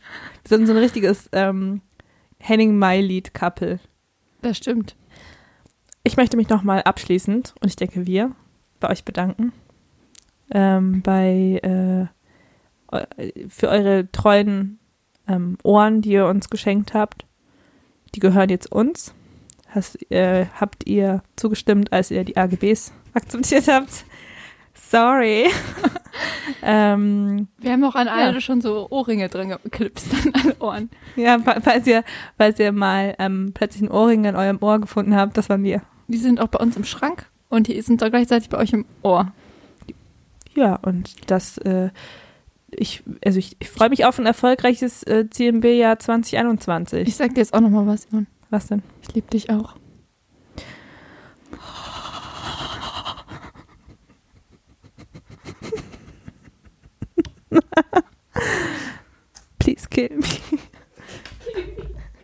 Wir sind so ein richtiges ähm, Henning-Mai-Lied-Couple. Das stimmt. Ich möchte mich nochmal abschließend, und ich denke wir, bei euch bedanken. Ähm, bei, äh, für eure treuen ähm, Ohren, die ihr uns geschenkt habt. Die gehören jetzt uns. Hast, äh, habt ihr zugestimmt, als ihr die AGBs akzeptiert habt? Sorry. ähm, Wir haben auch an Ja. alle schon so Ohrringe dran geklipst an alle Ohren. ja, fa- falls ihr, falls ihr mal ähm, plötzlich einen Ohrring in eurem Ohr gefunden habt, das waren wir. Die sind auch bei uns im Schrank und die sind doch gleichzeitig bei euch im Ohr. Ja, und das, äh, ich, also ich, ich freue mich auf ein erfolgreiches äh, CMB-Jahr 2021. Ich sag dir jetzt auch noch mal was, Yvonne. Was denn? Ich liebe dich auch. Please kill me.